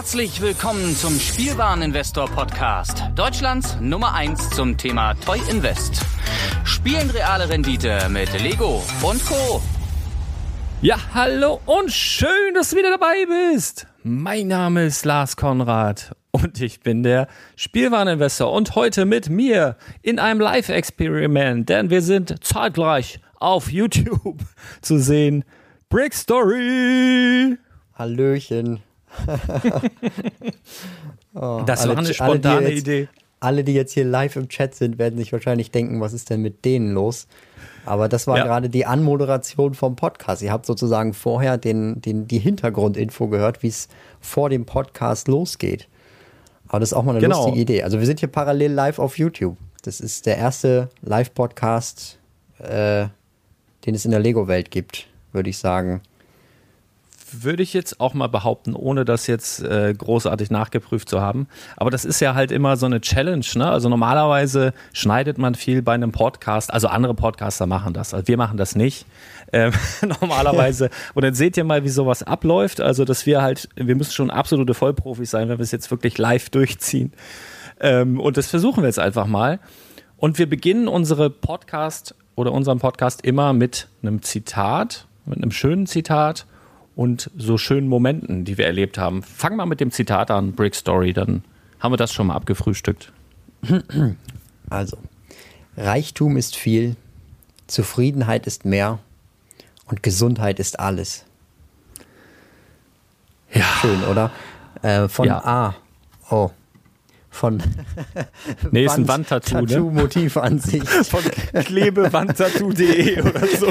Herzlich willkommen zum Spielwareninvestor Podcast, Deutschlands Nummer 1 zum Thema Toy Invest. Spielen reale Rendite mit Lego und Co. Ja, hallo und schön, dass du wieder dabei bist. Mein Name ist Lars Konrad und ich bin der Spielwareninvestor und heute mit mir in einem Live-Experiment, denn wir sind zeitgleich auf YouTube zu sehen. Brick Story! Hallöchen. oh, das war eine spontane alle, jetzt, Idee. Alle, die jetzt hier live im Chat sind, werden sich wahrscheinlich denken, was ist denn mit denen los? Aber das war ja. gerade die Anmoderation vom Podcast. Ihr habt sozusagen vorher den, den, die Hintergrundinfo gehört, wie es vor dem Podcast losgeht. Aber das ist auch mal eine genau. lustige Idee. Also wir sind hier parallel live auf YouTube. Das ist der erste Live-Podcast, äh, den es in der Lego-Welt gibt, würde ich sagen würde ich jetzt auch mal behaupten, ohne das jetzt äh, großartig nachgeprüft zu haben. Aber das ist ja halt immer so eine Challenge. Ne? Also normalerweise schneidet man viel bei einem Podcast. Also andere Podcaster machen das. Also wir machen das nicht. Ähm, normalerweise. Und dann seht ihr mal, wie sowas abläuft. Also dass wir halt, wir müssen schon absolute Vollprofis sein, wenn wir es jetzt wirklich live durchziehen. Ähm, und das versuchen wir jetzt einfach mal. Und wir beginnen unsere Podcast oder unseren Podcast immer mit einem Zitat, mit einem schönen Zitat und so schönen Momenten, die wir erlebt haben. Fang mal mit dem Zitat an, Brick Story, dann haben wir das schon mal abgefrühstückt. Also, Reichtum ist viel, Zufriedenheit ist mehr und Gesundheit ist alles. Ja. Schön, oder? Äh, von ja. A. Oh von nee, ist ein Wandtattoo, Tattoo ne? Motivansicht. von klebewandtattoo.de oder so.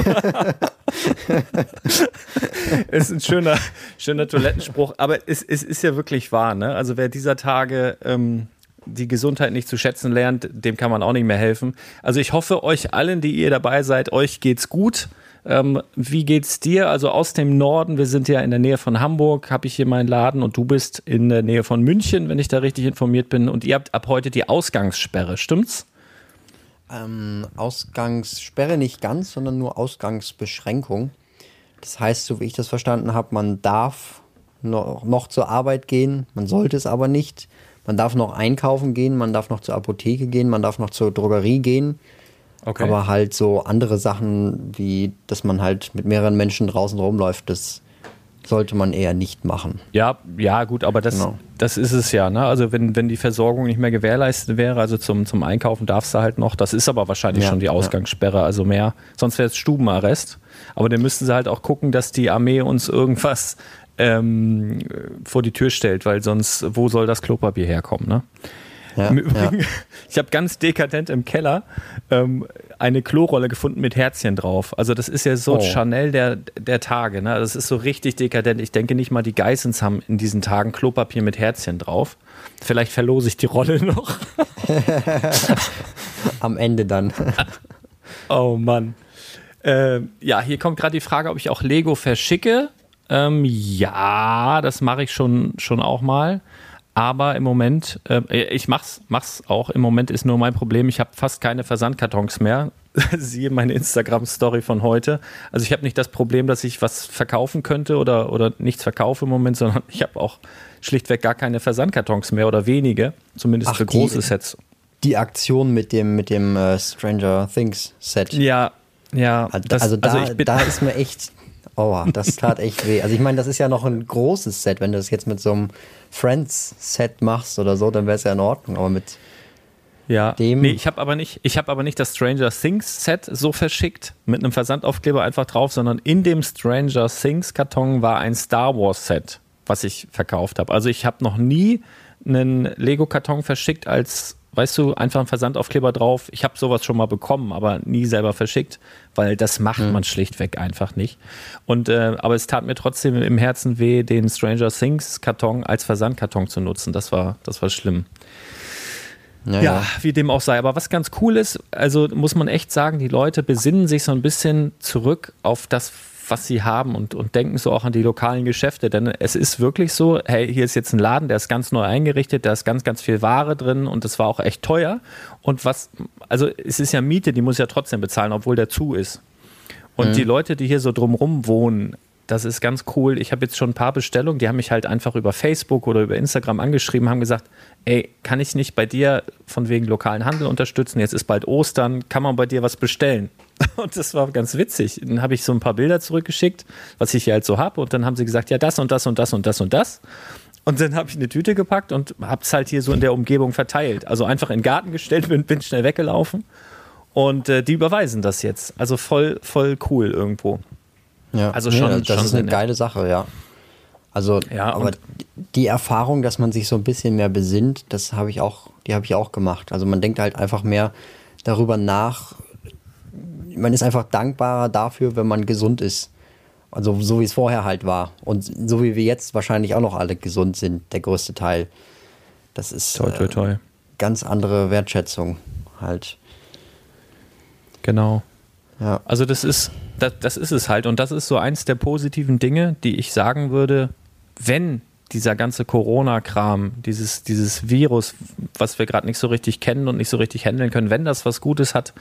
ist ein schöner, schöner Toilettenspruch, aber es, es ist ja wirklich wahr, ne? Also wer dieser Tage ähm, die Gesundheit nicht zu schätzen lernt, dem kann man auch nicht mehr helfen. Also ich hoffe, euch allen, die ihr dabei seid, euch geht's gut. Ähm, wie geht's dir? Also aus dem Norden, wir sind ja in der Nähe von Hamburg, habe ich hier meinen Laden und du bist in der Nähe von München, wenn ich da richtig informiert bin. Und ihr habt ab heute die Ausgangssperre, stimmt's? Ähm, Ausgangssperre nicht ganz, sondern nur Ausgangsbeschränkung. Das heißt, so wie ich das verstanden habe, man darf noch, noch zur Arbeit gehen, man sollte es aber nicht. Man darf noch einkaufen gehen, man darf noch zur Apotheke gehen, man darf noch zur Drogerie gehen. Okay. Aber halt so andere Sachen, wie dass man halt mit mehreren Menschen draußen rumläuft, das sollte man eher nicht machen. Ja, ja, gut, aber das, genau. das ist es ja. Ne? Also wenn, wenn die Versorgung nicht mehr gewährleistet wäre, also zum, zum Einkaufen darfst du halt noch, das ist aber wahrscheinlich ja, schon die Ausgangssperre, also mehr, sonst wäre es Stubenarrest. Aber dann müssten sie halt auch gucken, dass die Armee uns irgendwas ähm, vor die Tür stellt, weil sonst, wo soll das Klopapier herkommen? Ne? Ja, Im Übrigen, ja. ich habe ganz dekadent im Keller ähm, eine Klorolle gefunden mit Herzchen drauf. Also das ist ja so oh. Chanel der, der Tage. Ne? Das ist so richtig dekadent. Ich denke nicht mal die Geissens haben in diesen Tagen Klopapier mit Herzchen drauf. Vielleicht verlose ich die Rolle noch. Am Ende dann. oh Mann. Äh, ja, hier kommt gerade die Frage, ob ich auch Lego verschicke. Ähm, ja, das mache ich schon, schon auch mal. Aber im Moment, äh, ich mach's, mach's auch. Im Moment ist nur mein Problem, ich habe fast keine Versandkartons mehr. Siehe meine Instagram-Story von heute. Also ich habe nicht das Problem, dass ich was verkaufen könnte oder, oder nichts verkaufe im Moment, sondern ich habe auch schlichtweg gar keine Versandkartons mehr oder wenige, zumindest Ach, für große die, Sets. Die Aktion mit dem, mit dem uh, Stranger Things Set. Ja, ja. Also, das, also da, also da ist mir echt, oh, das tat echt weh. Also ich meine, das ist ja noch ein großes Set, wenn du das jetzt mit so einem Friends-Set machst oder so, dann wäre es ja in Ordnung. Aber mit ja, dem. Nee, ich habe aber nicht, ich habe aber nicht das Stranger Things Set so verschickt mit einem Versandaufkleber einfach drauf, sondern in dem Stranger Things Karton war ein Star Wars Set, was ich verkauft habe. Also ich habe noch nie einen Lego Karton verschickt als weißt du, einfach ein Versandaufkleber drauf. Ich habe sowas schon mal bekommen, aber nie selber verschickt, weil das macht mhm. man schlichtweg einfach nicht. Und äh, aber es tat mir trotzdem im Herzen weh, den Stranger Things Karton als Versandkarton zu nutzen. Das war, das war schlimm. Ja, ja, wie dem auch sei. Aber was ganz cool ist, also muss man echt sagen, die Leute besinnen sich so ein bisschen zurück auf das, was sie haben und, und denken so auch an die lokalen Geschäfte. Denn es ist wirklich so, hey, hier ist jetzt ein Laden, der ist ganz neu eingerichtet, da ist ganz, ganz viel Ware drin und das war auch echt teuer. Und was, also es ist ja Miete, die muss ja trotzdem bezahlen, obwohl der zu ist. Und mhm. die Leute, die hier so drumrum wohnen, das ist ganz cool. Ich habe jetzt schon ein paar Bestellungen, die haben mich halt einfach über Facebook oder über Instagram angeschrieben, haben gesagt, ey, kann ich nicht bei dir von wegen lokalen Handel unterstützen? Jetzt ist bald Ostern, kann man bei dir was bestellen? Und das war ganz witzig. Dann habe ich so ein paar Bilder zurückgeschickt, was ich hier halt so habe. Und dann haben sie gesagt, ja, das und das und das und das und das. Und dann habe ich eine Tüte gepackt und habe es halt hier so in der Umgebung verteilt. Also einfach in den Garten gestellt, bin, bin schnell weggelaufen. Und äh, die überweisen das jetzt. Also voll, voll cool irgendwo. Ja, also schon. Nee, das schon ist eine geile Sache, ja. Also, ja, aber die Erfahrung, dass man sich so ein bisschen mehr besinnt, das habe ich auch, die habe ich auch gemacht. Also man denkt halt einfach mehr darüber nach. Man ist einfach dankbarer dafür, wenn man gesund ist. Also so wie es vorher halt war. Und so wie wir jetzt wahrscheinlich auch noch alle gesund sind, der größte Teil. Das ist toi, toi, toi. Äh, ganz andere Wertschätzung halt. Genau. Ja. Also das ist, das, das ist es halt. Und das ist so eins der positiven Dinge, die ich sagen würde, wenn dieser ganze Corona-Kram, dieses, dieses Virus, was wir gerade nicht so richtig kennen und nicht so richtig handeln können, wenn das was Gutes hat,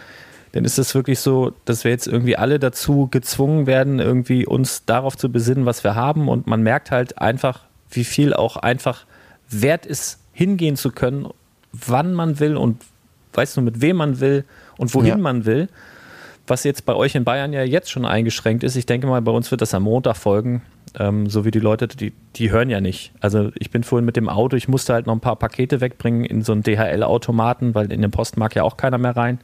dann ist es wirklich so, dass wir jetzt irgendwie alle dazu gezwungen werden, irgendwie uns darauf zu besinnen, was wir haben. Und man merkt halt einfach, wie viel auch einfach wert ist, hingehen zu können, wann man will und weißt du, mit wem man will und wohin ja. man will was jetzt bei euch in Bayern ja jetzt schon eingeschränkt ist. Ich denke mal, bei uns wird das am Montag folgen. Ähm, so wie die Leute, die, die hören ja nicht. Also ich bin vorhin mit dem Auto, ich musste halt noch ein paar Pakete wegbringen in so einen DHL-Automaten, weil in den Post mag ja auch keiner mehr rein.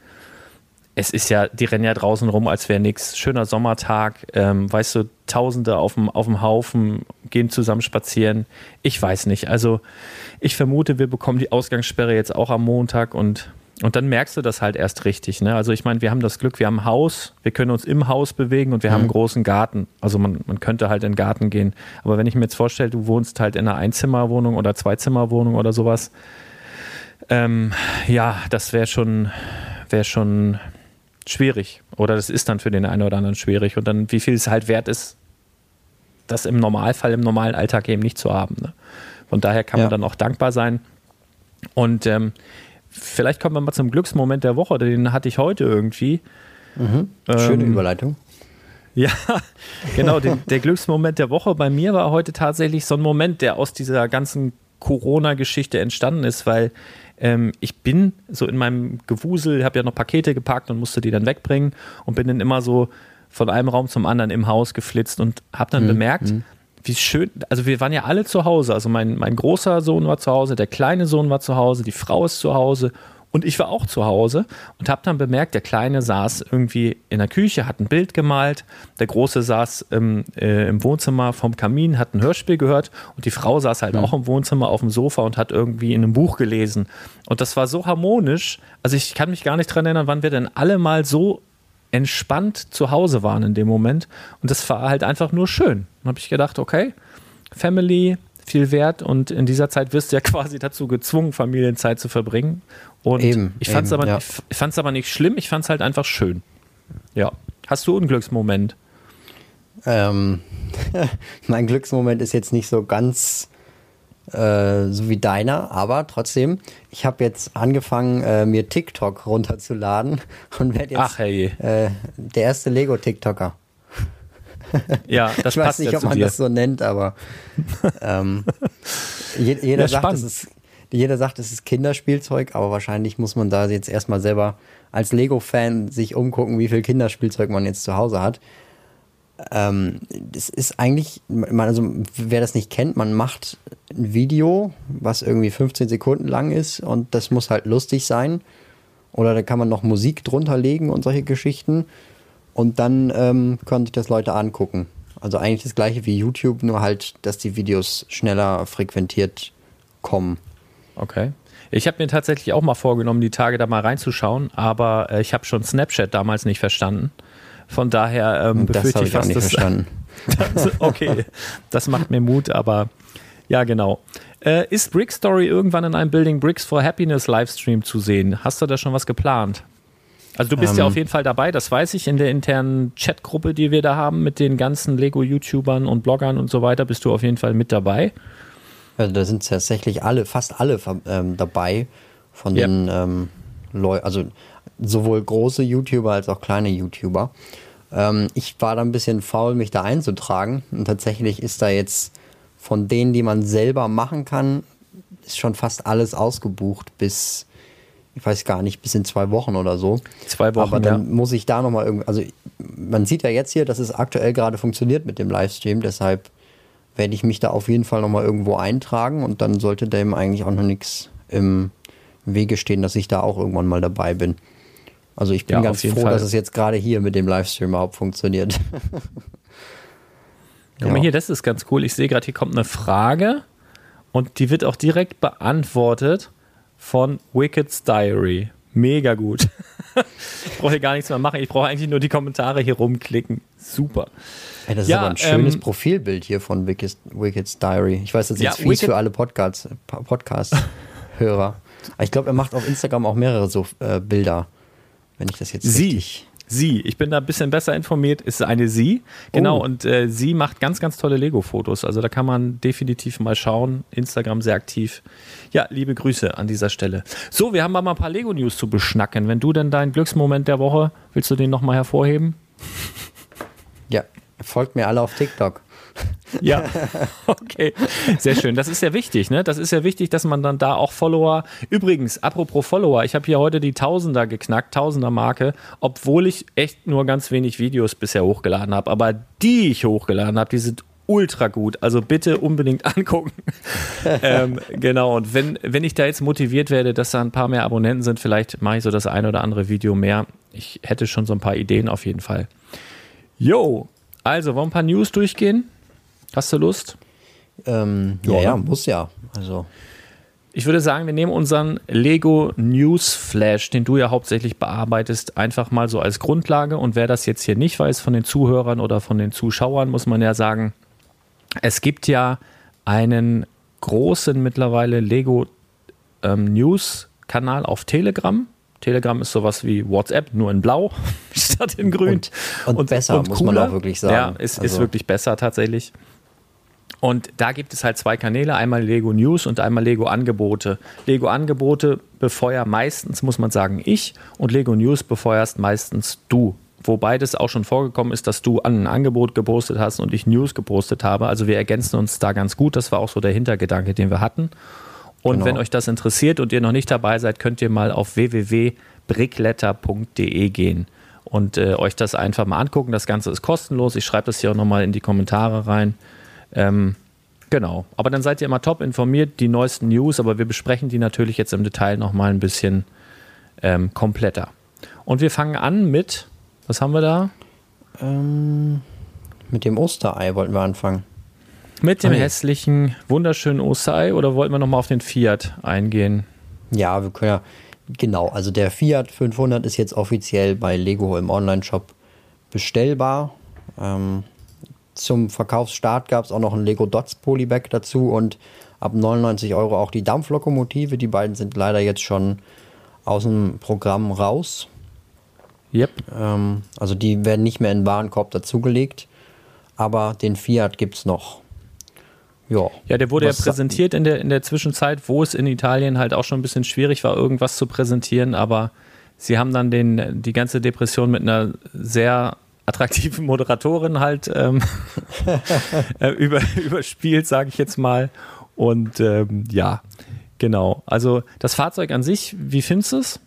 Es ist ja, die rennen ja draußen rum, als wäre nichts. Schöner Sommertag, ähm, weißt du, Tausende auf dem, auf dem Haufen gehen zusammen spazieren. Ich weiß nicht. Also ich vermute, wir bekommen die Ausgangssperre jetzt auch am Montag und und dann merkst du das halt erst richtig. Ne? Also ich meine, wir haben das Glück, wir haben ein Haus, wir können uns im Haus bewegen und wir mhm. haben einen großen Garten. Also man, man könnte halt in den Garten gehen. Aber wenn ich mir jetzt vorstelle, du wohnst halt in einer Einzimmerwohnung oder Zweizimmerwohnung oder sowas, ähm, ja, das wäre schon, wäre schon schwierig. Oder das ist dann für den einen oder anderen schwierig. Und dann, wie viel es halt wert ist, das im Normalfall, im normalen Alltag eben nicht zu haben. Ne? Von daher kann man dann auch dankbar sein. Und ähm, vielleicht kommen wir mal zum Glücksmoment der Woche, den hatte ich heute irgendwie. Mhm. Schöne ähm, Überleitung. Ja, genau. Den, der Glücksmoment der Woche bei mir war heute tatsächlich so ein Moment, der aus dieser ganzen Corona-Geschichte entstanden ist, weil ähm, ich bin so in meinem Gewusel, habe ja noch Pakete gepackt und musste die dann wegbringen und bin dann immer so von einem Raum zum anderen im Haus geflitzt und habe dann mhm. bemerkt, mhm wie schön, also wir waren ja alle zu Hause. Also mein, mein großer Sohn war zu Hause, der kleine Sohn war zu Hause, die Frau ist zu Hause und ich war auch zu Hause und habe dann bemerkt, der Kleine saß irgendwie in der Küche, hat ein Bild gemalt, der Große saß im, äh, im Wohnzimmer vom Kamin, hat ein Hörspiel gehört und die Frau saß halt mhm. auch im Wohnzimmer auf dem Sofa und hat irgendwie in einem Buch gelesen. Und das war so harmonisch, also ich kann mich gar nicht dran erinnern, wann wir denn alle mal so entspannt zu Hause waren in dem Moment. Und das war halt einfach nur schön. Dann habe ich gedacht, okay, Family, viel wert und in dieser Zeit wirst du ja quasi dazu gezwungen, Familienzeit zu verbringen. Und eben, ich fand es aber, ja. aber nicht schlimm, ich fand es halt einfach schön. Ja. Hast du einen Glücksmoment? Ähm, mein Glücksmoment ist jetzt nicht so ganz äh, so wie deiner, aber trotzdem, ich habe jetzt angefangen, äh, mir TikTok runterzuladen und werde jetzt Ach, hey. äh, der erste Lego-TikToker. Ja, das ich weiß nicht, ja ob man dir. das so nennt, aber ähm, je, jeder, ja, sagt, es ist, jeder sagt, es ist Kinderspielzeug, aber wahrscheinlich muss man da jetzt erstmal selber als Lego-Fan sich umgucken, wie viel Kinderspielzeug man jetzt zu Hause hat ähm, das ist eigentlich, also wer das nicht kennt, man macht ein Video, was irgendwie 15 Sekunden lang ist und das muss halt lustig sein. Oder da kann man noch Musik drunter legen und solche Geschichten. Und dann ähm, können sich das Leute angucken. Also eigentlich das gleiche wie YouTube, nur halt, dass die Videos schneller frequentiert kommen. Okay. Ich habe mir tatsächlich auch mal vorgenommen, die Tage da mal reinzuschauen, aber äh, ich habe schon Snapchat damals nicht verstanden. Von daher ähm, befürchte ich fast, dass. Verstanden. das, okay, das macht mir Mut, aber ja, genau. Äh, ist Brick Story irgendwann in einem Building Bricks for Happiness Livestream zu sehen? Hast du da schon was geplant? Also du bist ähm, ja auf jeden Fall dabei, das weiß ich, in der internen Chatgruppe, die wir da haben mit den ganzen Lego-YouTubern und Bloggern und so weiter, bist du auf jeden Fall mit dabei. Also da sind tatsächlich alle, fast alle ähm, dabei von den ja. ähm, Leuten, also sowohl große YouTuber als auch kleine YouTuber. Ähm, ich war da ein bisschen faul, mich da einzutragen. Und tatsächlich ist da jetzt von denen, die man selber machen kann, ist schon fast alles ausgebucht bis, ich weiß gar nicht, bis in zwei Wochen oder so. Zwei Wochen. Aber dann ja. muss ich da nochmal irgendwie, also man sieht ja jetzt hier, dass es aktuell gerade funktioniert mit dem Livestream, deshalb werde ich mich da auf jeden Fall nochmal irgendwo eintragen und dann sollte dem eigentlich auch noch nichts im Wege stehen, dass ich da auch irgendwann mal dabei bin. Also ich bin ja, ganz froh, Fall. dass es jetzt gerade hier mit dem Livestream überhaupt funktioniert. Guck mal hier, das ist ganz cool. Ich sehe gerade, hier kommt eine Frage und die wird auch direkt beantwortet von Wicked's Diary. Mega gut. ich brauche hier gar nichts mehr machen. Ich brauche eigentlich nur die Kommentare hier rumklicken. Super. Ey, das ja, ist aber ein schönes ähm, Profilbild hier von Wicked's, Wicked's Diary. Ich weiß, das ist ja, jetzt fies Wicked für alle Podcasts-Hörer. Podcast ich glaube, er macht auf Instagram auch mehrere so äh, Bilder, wenn ich das jetzt Sie. Richtig Sie, ich bin da ein bisschen besser informiert, ist eine Sie. Genau, oh. und äh, sie macht ganz, ganz tolle Lego-Fotos. Also da kann man definitiv mal schauen. Instagram sehr aktiv. Ja, liebe Grüße an dieser Stelle. So, wir haben mal ein paar Lego-News zu beschnacken. Wenn du denn deinen Glücksmoment der Woche, willst du den nochmal hervorheben? Ja, folgt mir alle auf TikTok. Ja, okay. Sehr schön. Das ist ja wichtig, ne? Das ist ja wichtig, dass man dann da auch Follower. Übrigens, apropos Follower, ich habe hier heute die Tausender geknackt, Tausender-Marke, obwohl ich echt nur ganz wenig Videos bisher hochgeladen habe. Aber die ich hochgeladen habe, die sind ultra gut. Also bitte unbedingt angucken. ähm, genau, und wenn, wenn ich da jetzt motiviert werde, dass da ein paar mehr Abonnenten sind, vielleicht mache ich so das eine oder andere Video mehr. Ich hätte schon so ein paar Ideen auf jeden Fall. Jo, also, wollen wir ein paar News durchgehen? Hast du Lust? Ähm, ja, ja, muss ja. Also. Ich würde sagen, wir nehmen unseren Lego News Flash, den du ja hauptsächlich bearbeitest, einfach mal so als Grundlage. Und wer das jetzt hier nicht weiß von den Zuhörern oder von den Zuschauern, muss man ja sagen, es gibt ja einen großen mittlerweile Lego ähm, News Kanal auf Telegram. Telegram ist sowas wie WhatsApp, nur in Blau statt in Grün. Und, und, und besser, und muss man auch wirklich sagen. Ja, ist, also. ist wirklich besser tatsächlich. Und da gibt es halt zwei Kanäle, einmal Lego News und einmal Lego Angebote. Lego Angebote befeuer meistens, muss man sagen, ich und Lego News befeuerst meistens du. Wobei das auch schon vorgekommen ist, dass du an ein Angebot gepostet hast und ich News gepostet habe. Also wir ergänzen uns da ganz gut. Das war auch so der Hintergedanke, den wir hatten. Und genau. wenn euch das interessiert und ihr noch nicht dabei seid, könnt ihr mal auf www.brickletter.de gehen und äh, euch das einfach mal angucken. Das Ganze ist kostenlos. Ich schreibe das hier auch nochmal in die Kommentare rein. Ähm, genau. Aber dann seid ihr immer top informiert, die neuesten News, aber wir besprechen die natürlich jetzt im Detail nochmal ein bisschen ähm, kompletter. Und wir fangen an mit, was haben wir da? Ähm, mit dem Osterei wollten wir anfangen. Mit dem okay. hässlichen, wunderschönen Osterei oder wollten wir nochmal auf den Fiat eingehen? Ja, wir können ja, genau, also der Fiat 500 ist jetzt offiziell bei Lego im Online-Shop bestellbar. Ähm, zum Verkaufsstart gab es auch noch ein Lego Dots Polybag dazu und ab 99 Euro auch die Dampflokomotive. Die beiden sind leider jetzt schon aus dem Programm raus. Yep. Ähm, also die werden nicht mehr in den Warenkorb dazugelegt, aber den Fiat gibt es noch. Ja, ja, der wurde ja präsentiert in der, in der Zwischenzeit, wo es in Italien halt auch schon ein bisschen schwierig war, irgendwas zu präsentieren, aber sie haben dann den, die ganze Depression mit einer sehr attraktiven Moderatorin halt ähm, äh, über, überspielt, sage ich jetzt mal. Und ähm, ja, genau. Also das Fahrzeug an sich, wie findest du es?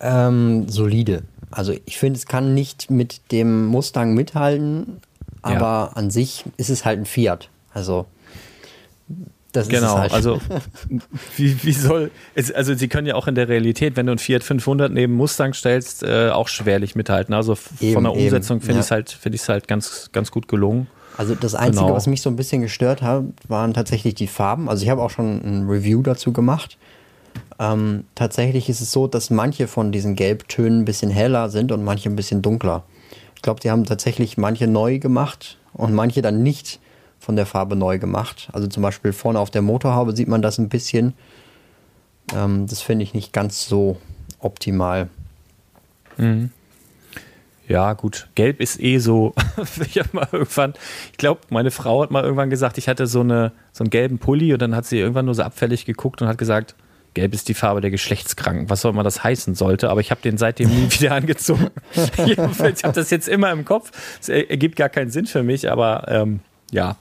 Ähm, solide. Also ich finde, es kann nicht mit dem Mustang mithalten, aber ja. an sich ist es halt ein Fiat. Also das genau, halt. also wie, wie soll, es, also sie können ja auch in der Realität, wenn du ein Fiat 500 neben Mustang stellst, äh, auch schwerlich mithalten. Also eben, von der Umsetzung finde ja. ich es halt, finde ich halt ganz, ganz gut gelungen. Also das Einzige, genau. was mich so ein bisschen gestört hat, waren tatsächlich die Farben. Also ich habe auch schon ein Review dazu gemacht. Ähm, tatsächlich ist es so, dass manche von diesen Gelbtönen ein bisschen heller sind und manche ein bisschen dunkler. Ich glaube, die haben tatsächlich manche neu gemacht und manche dann nicht von der Farbe neu gemacht. Also zum Beispiel vorne auf der Motorhaube sieht man das ein bisschen. Ähm, das finde ich nicht ganz so optimal. Mhm. Ja, gut. Gelb ist eh so. ich habe mal irgendwann, ich glaube, meine Frau hat mal irgendwann gesagt, ich hatte so, eine, so einen gelben Pulli und dann hat sie irgendwann nur so abfällig geguckt und hat gesagt, Gelb ist die Farbe der Geschlechtskranken. Was soll man das heißen sollte? Aber ich habe den seitdem nie wieder angezogen. ich habe das jetzt immer im Kopf. Es ergibt gar keinen Sinn für mich, aber ähm, ja.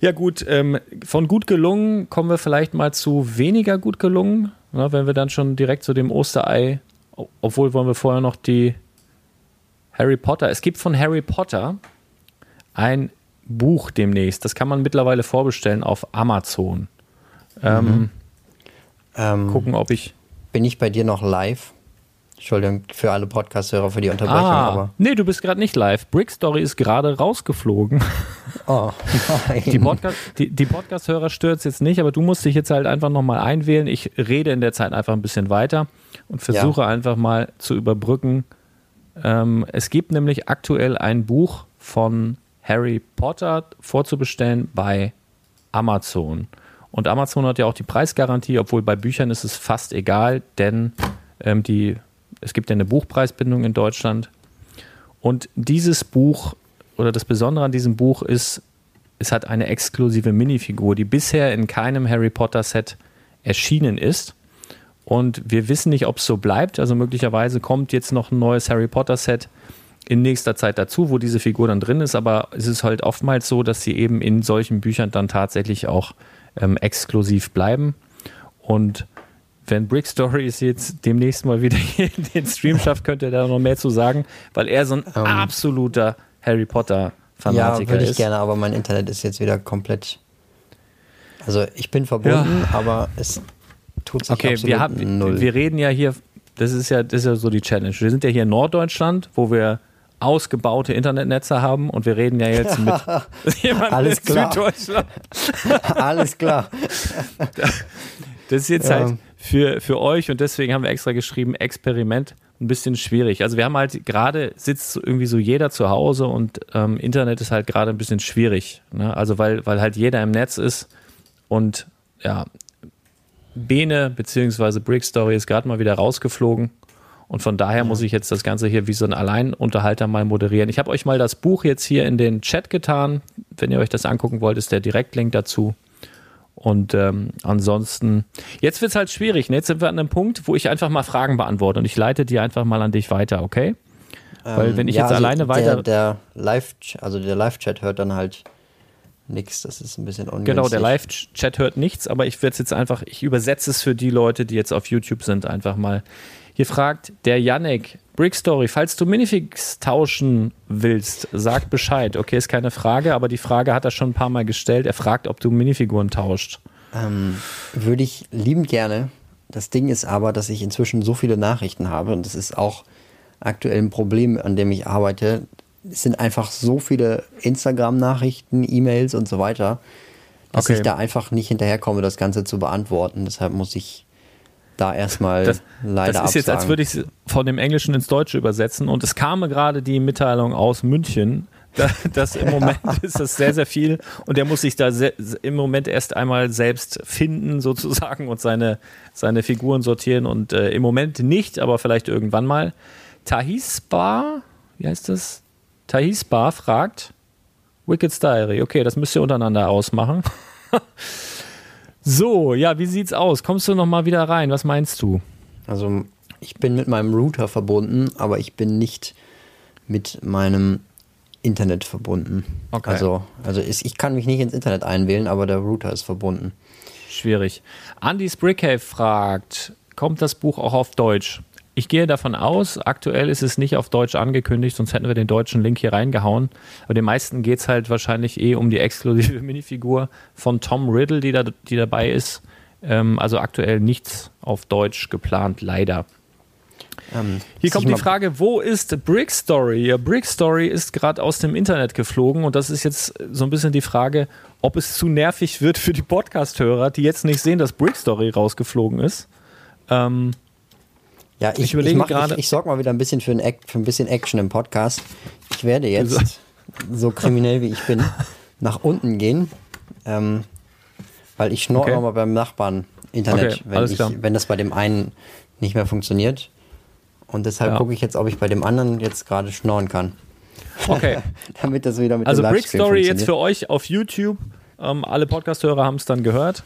Ja gut, ähm, von gut gelungen kommen wir vielleicht mal zu weniger gut gelungen, na, wenn wir dann schon direkt zu dem Osterei, obwohl wollen wir vorher noch die Harry Potter. Es gibt von Harry Potter ein Buch demnächst. Das kann man mittlerweile vorbestellen auf Amazon. Ähm, mhm. Ähm, gucken, ob ich. Bin ich bei dir noch live? Entschuldigung für alle Podcast-Hörer für die Unterbrechung. Ah, aber nee, du bist gerade nicht live. Brick Story ist gerade rausgeflogen. Oh, nein. Die, Podcast, die, die Podcast-Hörer stört jetzt nicht, aber du musst dich jetzt halt einfach nochmal einwählen. Ich rede in der Zeit einfach ein bisschen weiter und versuche ja. einfach mal zu überbrücken. Ähm, es gibt nämlich aktuell ein Buch von Harry Potter vorzubestellen bei Amazon. Und Amazon hat ja auch die Preisgarantie, obwohl bei Büchern ist es fast egal, denn ähm, die es gibt ja eine Buchpreisbindung in Deutschland. Und dieses Buch oder das Besondere an diesem Buch ist, es hat eine exklusive Minifigur, die bisher in keinem Harry Potter Set erschienen ist. Und wir wissen nicht, ob es so bleibt. Also möglicherweise kommt jetzt noch ein neues Harry Potter Set in nächster Zeit dazu, wo diese Figur dann drin ist. Aber es ist halt oftmals so, dass sie eben in solchen Büchern dann tatsächlich auch ähm, exklusiv bleiben. Und wenn Brick Stories jetzt demnächst mal wieder in den Stream schafft, könnte er da noch mehr zu sagen, weil er so ein um, ähm. absoluter Harry Potter Fanatiker ja, würde ich gerne, aber mein Internet ist jetzt wieder komplett. Also ich bin verbunden, ja. aber es tut sich okay, absolut wir haben, null. Wir reden ja hier, das ist ja, das ist ja so die Challenge. Wir sind ja hier in Norddeutschland, wo wir ausgebaute Internetnetze haben und wir reden ja jetzt mit jemandem Alles klar. Süddeutschland. Alles klar. Das ist jetzt ja. halt für, für euch und deswegen haben wir extra geschrieben, Experiment ein bisschen schwierig. Also wir haben halt gerade sitzt irgendwie so jeder zu Hause und ähm, Internet ist halt gerade ein bisschen schwierig. Ne? Also weil, weil halt jeder im Netz ist und ja, Bene bzw. Brick Story ist gerade mal wieder rausgeflogen. Und von daher muss ich jetzt das Ganze hier wie so ein Alleinunterhalter mal moderieren. Ich habe euch mal das Buch jetzt hier in den Chat getan. Wenn ihr euch das angucken wollt, ist der Direktlink dazu. Und ähm, ansonsten, jetzt wird es halt schwierig. Ne? Jetzt sind wir an einem Punkt, wo ich einfach mal Fragen beantworte und ich leite die einfach mal an dich weiter, okay? Weil wenn ich ja, jetzt also alleine weiter. Der, der Live, also der Live-Chat hört dann halt nichts. Das ist ein bisschen ungünstig. Genau, der Live-Chat hört nichts, aber ich werde es jetzt einfach, ich übersetze es für die Leute, die jetzt auf YouTube sind, einfach mal. Hier fragt der Yannick, Brickstory, falls du Minifigs tauschen willst, sag Bescheid. Okay, ist keine Frage, aber die Frage hat er schon ein paar Mal gestellt. Er fragt, ob du Minifiguren tauscht. Ähm, würde ich liebend gerne. Das Ding ist aber, dass ich inzwischen so viele Nachrichten habe und das ist auch aktuell ein Problem, an dem ich arbeite. Es sind einfach so viele Instagram-Nachrichten, E-Mails und so weiter, dass okay. ich da einfach nicht hinterherkomme, das Ganze zu beantworten. Deshalb muss ich da erstmal das, leider Das ist jetzt, als würde ich es von dem Englischen ins Deutsche übersetzen und es kam gerade die Mitteilung aus München, dass im Moment ist das sehr, sehr viel und er muss sich da sehr, im Moment erst einmal selbst finden sozusagen und seine, seine Figuren sortieren und äh, im Moment nicht, aber vielleicht irgendwann mal. Tahispa, wie heißt das? Tahispa fragt, Wicked's Diary, okay, das müsst ihr untereinander ausmachen. So, ja, wie sieht's aus? Kommst du noch mal wieder rein? Was meinst du? Also, ich bin mit meinem Router verbunden, aber ich bin nicht mit meinem Internet verbunden. Okay. Also, also ist, ich kann mich nicht ins Internet einwählen, aber der Router ist verbunden. Schwierig. Andy's Brickcave fragt, kommt das Buch auch auf Deutsch? Ich gehe davon aus, aktuell ist es nicht auf Deutsch angekündigt, sonst hätten wir den deutschen Link hier reingehauen. Aber den meisten geht es halt wahrscheinlich eh um die exklusive Minifigur von Tom Riddle, die, da, die dabei ist. Ähm, also aktuell nichts auf Deutsch geplant, leider. Ähm, Hier kommt die Frage, wo ist Brick Story? Ja, Brick Story ist gerade aus dem Internet geflogen und das ist jetzt so ein bisschen die Frage, ob es zu nervig wird für die Podcast-Hörer, die jetzt nicht sehen, dass Brick Story rausgeflogen ist. Ähm, ja, ich, ich überlege gerade. Ich, ich sorge mal wieder ein bisschen für ein, für ein bisschen Action im Podcast. Ich werde jetzt, so kriminell wie ich bin, nach unten gehen, ähm, weil ich schnorre okay. mal beim Nachbarn Internet, okay, wenn, ich, wenn das bei dem einen nicht mehr funktioniert. Und deshalb ja. gucke ich jetzt, ob ich bei dem anderen jetzt gerade schnorren kann. Okay. Damit das wieder mit Also Brick Story jetzt für euch auf YouTube. Ähm, alle Podcast-Hörer haben es dann gehört.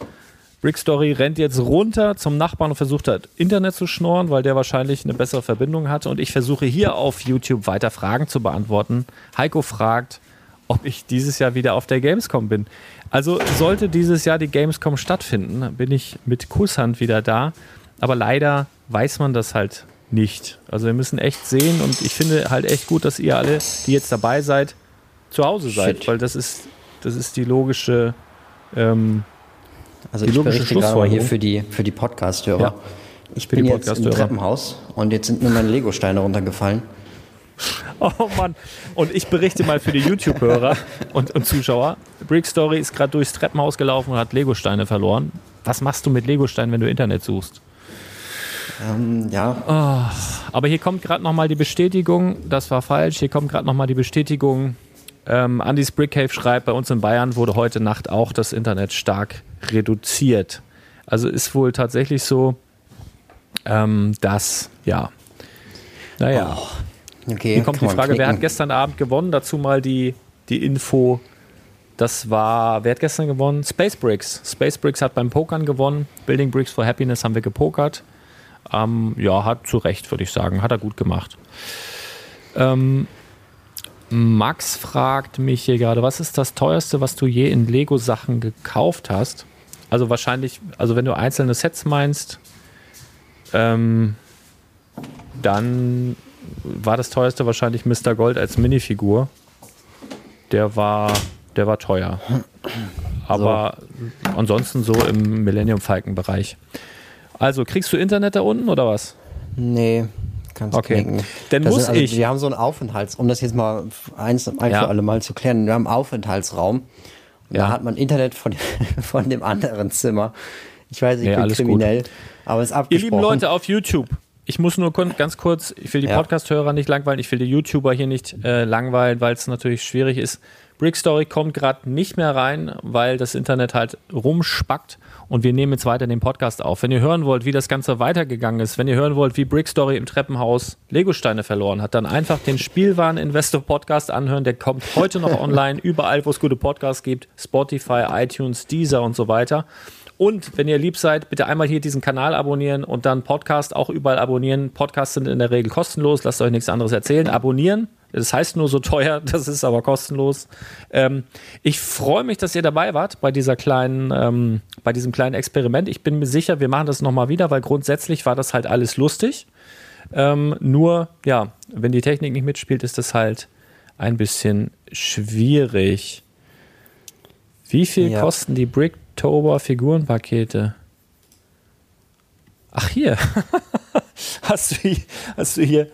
Brick Story rennt jetzt runter zum Nachbarn und versucht halt Internet zu schnorren, weil der wahrscheinlich eine bessere Verbindung hatte. Und ich versuche hier auf YouTube weiter Fragen zu beantworten. Heiko fragt, ob ich dieses Jahr wieder auf der Gamescom bin. Also sollte dieses Jahr die Gamescom stattfinden, bin ich mit Kusshand wieder da. Aber leider weiß man das halt nicht. Also wir müssen echt sehen und ich finde halt echt gut, dass ihr alle, die jetzt dabei seid, zu Hause seid, Shit. weil das ist, das ist die logische ähm, also ich berichte gerade mal hier für die, für die Podcast-Hörer. Ja, ich bin jetzt im Treppenhaus und jetzt sind mir meine Lego-Steine runtergefallen. Oh Mann. Und ich berichte mal für die YouTube-Hörer und, und, Zuschauer. Brick Story ist gerade durchs Treppenhaus gelaufen und hat Lego-Steine verloren. Was machst du mit Lego-Steinen, wenn du Internet suchst? Ähm, ja. Oh, aber hier kommt gerade nochmal die Bestätigung, das war falsch. Hier kommt gerade nochmal die Bestätigung. Ähm, Andy's Brick Cave schreibt, bei uns in Bayern wurde heute Nacht auch das Internet stark reduziert. Also ist wohl tatsächlich so, ähm, dass, ja, naja. Oh, okay, Hier kommt die Frage, wer hat gestern Abend gewonnen? Dazu mal die, die Info. Das war, wer hat gestern gewonnen? Space Bricks. Space Bricks hat beim Pokern gewonnen. Building Bricks for Happiness haben wir gepokert. Ähm, ja, hat zu Recht, würde ich sagen. Hat er gut gemacht. Ähm, Max fragt mich hier gerade, was ist das teuerste, was du je in Lego-Sachen gekauft hast? Also wahrscheinlich, also wenn du einzelne Sets meinst, ähm, dann war das teuerste wahrscheinlich Mr. Gold als Minifigur. Der war, der war teuer. Aber so. ansonsten so im Millennium Falcon Bereich. Also kriegst du Internet da unten oder was? Nee, kannst okay. knicken. Dann das muss also, ich. Wir haben so einen Aufenthalts, um das jetzt mal eins ein ja. für alle Mal zu klären. Wir haben einen Aufenthaltsraum ja. Da hat man Internet von, von dem anderen Zimmer. Ich weiß, ich nee, bin kriminell, gut. aber es ist abgesprochen. Ihr lieben Leute auf YouTube, ich muss nur ganz kurz, ich will die ja. Podcast-Hörer nicht langweilen, ich will die YouTuber hier nicht äh, langweilen, weil es natürlich schwierig ist. Brickstory kommt gerade nicht mehr rein, weil das Internet halt rumspackt und wir nehmen jetzt weiter den Podcast auf. Wenn ihr hören wollt, wie das Ganze weitergegangen ist, wenn ihr hören wollt, wie Brickstory im Treppenhaus Legosteine verloren hat, dann einfach den Spielwaren Investor Podcast anhören. Der kommt heute noch online, überall, wo es gute Podcasts gibt, Spotify, iTunes, Deezer und so weiter. Und wenn ihr lieb seid, bitte einmal hier diesen Kanal abonnieren und dann Podcast auch überall abonnieren. Podcasts sind in der Regel kostenlos, lasst euch nichts anderes erzählen. Abonnieren, das heißt nur so teuer, das ist aber kostenlos. Ähm, ich freue mich, dass ihr dabei wart bei dieser kleinen, ähm, bei diesem kleinen Experiment. Ich bin mir sicher, wir machen das nochmal wieder, weil grundsätzlich war das halt alles lustig. Ähm, nur, ja, wenn die Technik nicht mitspielt, ist das halt ein bisschen schwierig. Wie viel ja. kosten die Bricktober Figurenpakete? Ach, hier. hast, du hier hast du hier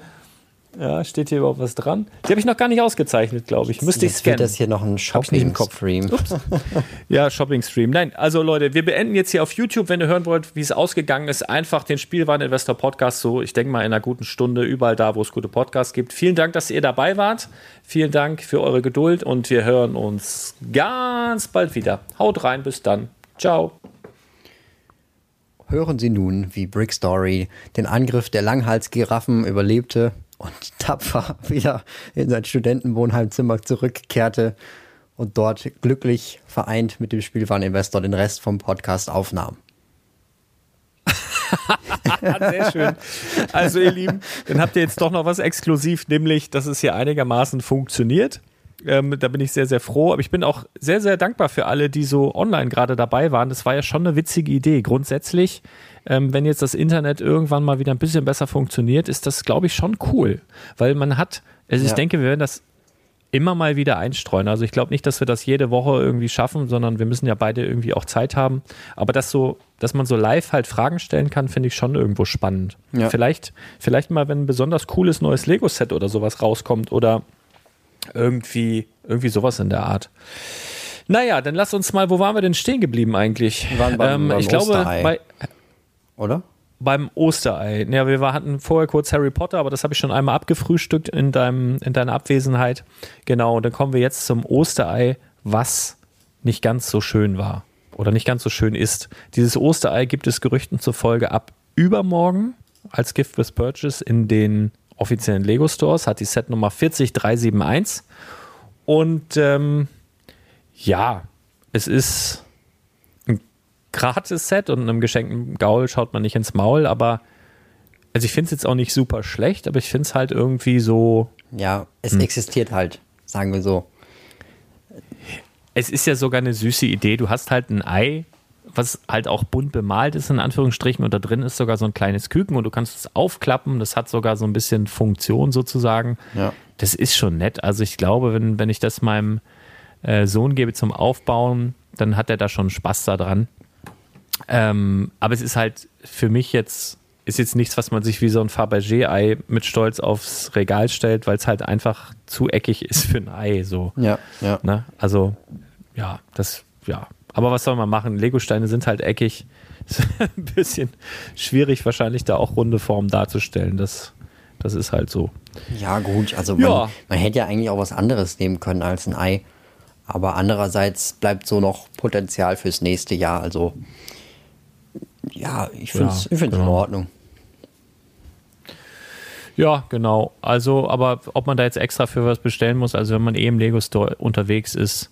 ja, steht hier überhaupt was dran? Die habe ich noch gar nicht ausgezeichnet, glaube ich. Müsste ich scannen. Wird das hier noch ein Shopping-Stream? ja, Shopping-Stream. Nein, also Leute, wir beenden jetzt hier auf YouTube. Wenn ihr hören wollt, wie es ausgegangen ist, einfach den Spielwareninvestor Podcast so, ich denke mal, in einer guten Stunde, überall da, wo es gute Podcasts gibt. Vielen Dank, dass ihr dabei wart. Vielen Dank für eure Geduld und wir hören uns ganz bald wieder. Haut rein, bis dann. Ciao. Hören Sie nun, wie Brick Story den Angriff der Langhalsgiraffen überlebte und tapfer wieder in sein Studentenwohnheimzimmer zurückkehrte und dort glücklich vereint mit dem Spielwareninvestor den Rest vom Podcast aufnahm. Sehr schön. Also ihr Lieben, dann habt ihr jetzt doch noch was exklusiv, nämlich, dass es hier einigermaßen funktioniert. Ähm, da bin ich sehr, sehr froh. Aber ich bin auch sehr, sehr dankbar für alle, die so online gerade dabei waren. Das war ja schon eine witzige Idee. Grundsätzlich, ähm, wenn jetzt das Internet irgendwann mal wieder ein bisschen besser funktioniert, ist das, glaube ich, schon cool. Weil man hat, also ich denke, wir werden das immer mal wieder einstreuen. Also ich glaube nicht, dass wir das jede Woche irgendwie schaffen, sondern wir müssen ja beide irgendwie auch Zeit haben. Aber das so, dass man so live halt Fragen stellen kann, finde ich schon irgendwo spannend. Ja. Vielleicht, vielleicht mal, wenn ein besonders cooles neues Lego-Set oder sowas rauskommt oder irgendwie, irgendwie sowas in der Art. Naja, dann lass uns mal, wo waren wir denn stehen geblieben eigentlich? Wir waren beim, ähm, beim ich glaube, bei, oder? Beim Osterei. Ja, wir hatten vorher kurz Harry Potter, aber das habe ich schon einmal abgefrühstückt in, deinem, in deiner Abwesenheit. Genau, und dann kommen wir jetzt zum Osterei, was nicht ganz so schön war oder nicht ganz so schön ist. Dieses Osterei gibt es Gerüchten zufolge ab übermorgen als Gift with Purchase in den offiziellen Lego Stores, hat die Setnummer 40371. Und ähm, ja, es ist Gratis-Set und einem geschenkten Gaul schaut man nicht ins Maul, aber also ich finde es jetzt auch nicht super schlecht, aber ich finde es halt irgendwie so. Ja, es hm. existiert halt, sagen wir so. Es ist ja sogar eine süße Idee. Du hast halt ein Ei, was halt auch bunt bemalt ist, in Anführungsstrichen, und da drin ist sogar so ein kleines Küken und du kannst es aufklappen. Das hat sogar so ein bisschen Funktion sozusagen. Ja. Das ist schon nett. Also ich glaube, wenn, wenn ich das meinem äh, Sohn gebe zum Aufbauen, dann hat er da schon Spaß daran. Ähm, aber es ist halt für mich jetzt ist jetzt nichts, was man sich wie so ein Fabergé-Ei mit Stolz aufs Regal stellt, weil es halt einfach zu eckig ist für ein Ei. So. Ja, ja. Ne? Also, ja, das, ja. Aber was soll man machen? Lego-Steine sind halt eckig. Ist ein bisschen schwierig, wahrscheinlich da auch runde Formen darzustellen. Das, das ist halt so. Ja, gut. Also, man, ja. man hätte ja eigentlich auch was anderes nehmen können als ein Ei. Aber andererseits bleibt so noch Potenzial fürs nächste Jahr. Also, ja, ich finde es ja, genau. in Ordnung. Ja, genau. Also, aber ob man da jetzt extra für was bestellen muss, also wenn man eh im Lego Store unterwegs ist,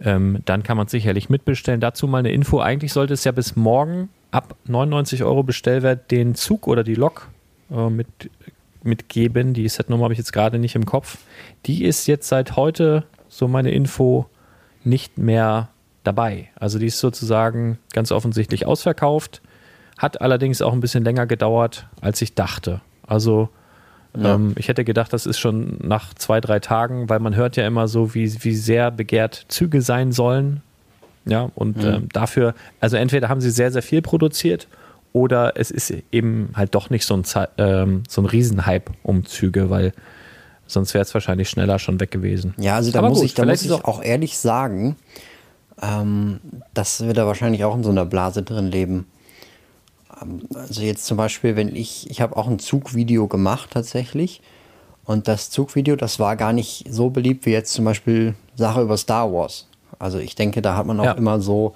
ähm, dann kann man sicherlich mitbestellen. Dazu mal eine Info. Eigentlich sollte es ja bis morgen ab 99 Euro Bestellwert den Zug oder die Lok äh, mit, mitgeben. Die Setnummer habe ich jetzt gerade nicht im Kopf. Die ist jetzt seit heute, so meine Info, nicht mehr dabei. Also die ist sozusagen ganz offensichtlich ausverkauft. Hat allerdings auch ein bisschen länger gedauert, als ich dachte. Also ja. ähm, ich hätte gedacht, das ist schon nach zwei, drei Tagen, weil man hört ja immer so, wie, wie sehr begehrt Züge sein sollen. Ja, und mhm. ähm, dafür, also entweder haben sie sehr, sehr viel produziert oder es ist eben halt doch nicht so ein, ähm, so ein Riesenhype um Züge, weil sonst wäre es wahrscheinlich schneller schon weg gewesen. Ja, also da Aber muss gut, ich, da muss ich auch ehrlich sagen, ähm, dass wir da wahrscheinlich auch in so einer Blase drin leben. Ähm, also jetzt zum Beispiel, wenn ich, ich habe auch ein Zugvideo gemacht tatsächlich. Und das Zugvideo, das war gar nicht so beliebt wie jetzt zum Beispiel Sache über Star Wars. Also ich denke, da hat man auch ja. immer so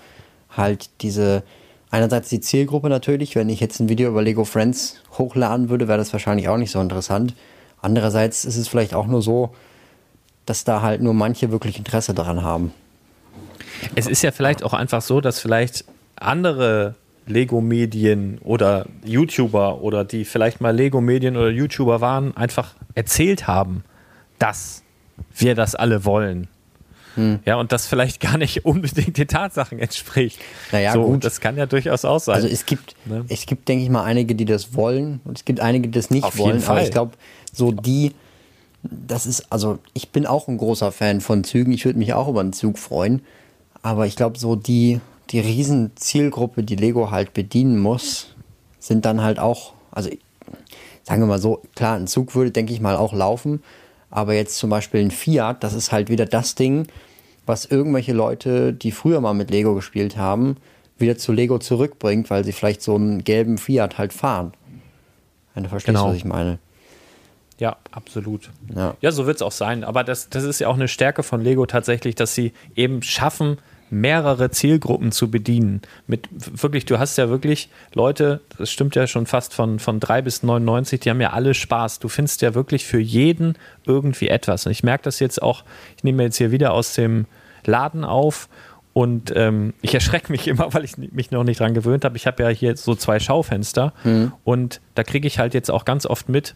halt diese, einerseits die Zielgruppe natürlich, wenn ich jetzt ein Video über Lego Friends hochladen würde, wäre das wahrscheinlich auch nicht so interessant. Andererseits ist es vielleicht auch nur so, dass da halt nur manche wirklich Interesse daran haben. Es ist ja vielleicht auch einfach so, dass vielleicht andere Lego-Medien oder YouTuber oder die vielleicht mal Lego-Medien oder YouTuber waren, einfach erzählt haben, dass wir das alle wollen. Hm. Ja, und das vielleicht gar nicht unbedingt den Tatsachen entspricht. Naja, so, gut. Das kann ja durchaus auch sein. Also es gibt, ne? es gibt, denke ich mal, einige, die das wollen und es gibt einige, die das nicht Auf wollen. Aber ich glaube, so die, das ist, also ich bin auch ein großer Fan von Zügen. Ich würde mich auch über einen Zug freuen. Aber ich glaube, so die, die riesen Zielgruppe, die Lego halt bedienen muss, sind dann halt auch, also sagen wir mal so, klar, ein Zug würde, denke ich mal, auch laufen. Aber jetzt zum Beispiel ein Fiat, das ist halt wieder das Ding, was irgendwelche Leute, die früher mal mit Lego gespielt haben, wieder zu Lego zurückbringt, weil sie vielleicht so einen gelben Fiat halt fahren. Wenn du verstehst, genau. was ich meine. Ja, absolut. Ja, ja so wird es auch sein. Aber das, das ist ja auch eine Stärke von Lego tatsächlich, dass sie eben schaffen, mehrere Zielgruppen zu bedienen. Mit wirklich, du hast ja wirklich Leute, das stimmt ja schon fast von, von 3 bis 99, die haben ja alle Spaß. Du findest ja wirklich für jeden irgendwie etwas. Und ich merke das jetzt auch, ich nehme jetzt hier wieder aus dem Laden auf und ähm, ich erschrecke mich immer, weil ich mich noch nicht dran gewöhnt habe. Ich habe ja hier so zwei Schaufenster mhm. und da kriege ich halt jetzt auch ganz oft mit,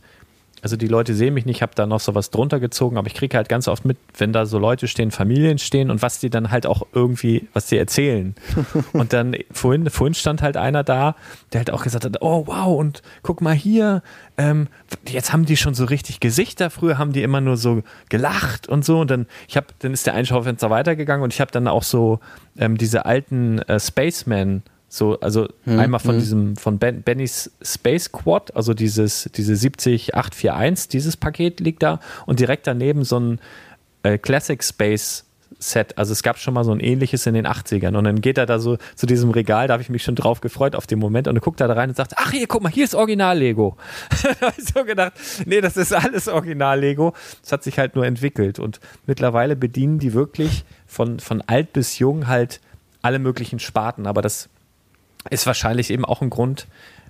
also die Leute sehen mich nicht, ich habe da noch sowas drunter gezogen, aber ich kriege halt ganz oft mit, wenn da so Leute stehen, Familien stehen und was die dann halt auch irgendwie, was die erzählen. und dann vorhin, vorhin stand halt einer da, der halt auch gesagt hat, oh wow, und guck mal hier, ähm, jetzt haben die schon so richtig Gesichter, früher haben die immer nur so gelacht und so und dann, ich habe, dann ist der Einschaufenster weitergegangen und ich habe dann auch so ähm, diese alten äh, Spaceman so, also hm, einmal von hm. diesem, von ben, Bennys Space Quad, also dieses, diese 70841, dieses Paket liegt da und direkt daneben so ein äh, Classic Space Set. Also es gab schon mal so ein ähnliches in den 80ern. Und dann geht er da so zu diesem Regal, da habe ich mich schon drauf gefreut auf den Moment. Und dann guckt er da rein und sagt, ach hier, guck mal, hier ist Original-Lego. da habe ich so gedacht, nee, das ist alles Original-Lego. Das hat sich halt nur entwickelt. Und mittlerweile bedienen die wirklich von, von alt bis jung halt alle möglichen Sparten. Aber das ist wahrscheinlich eben auch ein Grund,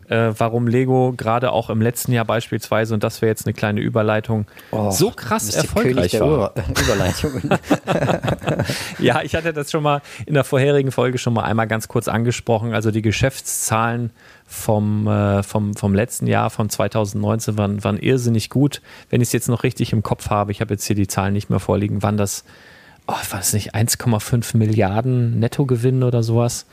äh, warum Lego gerade auch im letzten Jahr beispielsweise, und das wäre jetzt eine kleine Überleitung, oh, so krass erfolgreich war. Überleitung. ja, ich hatte das schon mal in der vorherigen Folge schon mal einmal ganz kurz angesprochen. Also die Geschäftszahlen vom, äh, vom, vom letzten Jahr, von 2019, waren, waren irrsinnig gut. Wenn ich es jetzt noch richtig im Kopf habe, ich habe jetzt hier die Zahlen nicht mehr vorliegen, waren das, oh, war das nicht 1,5 Milliarden Nettogewinn oder sowas?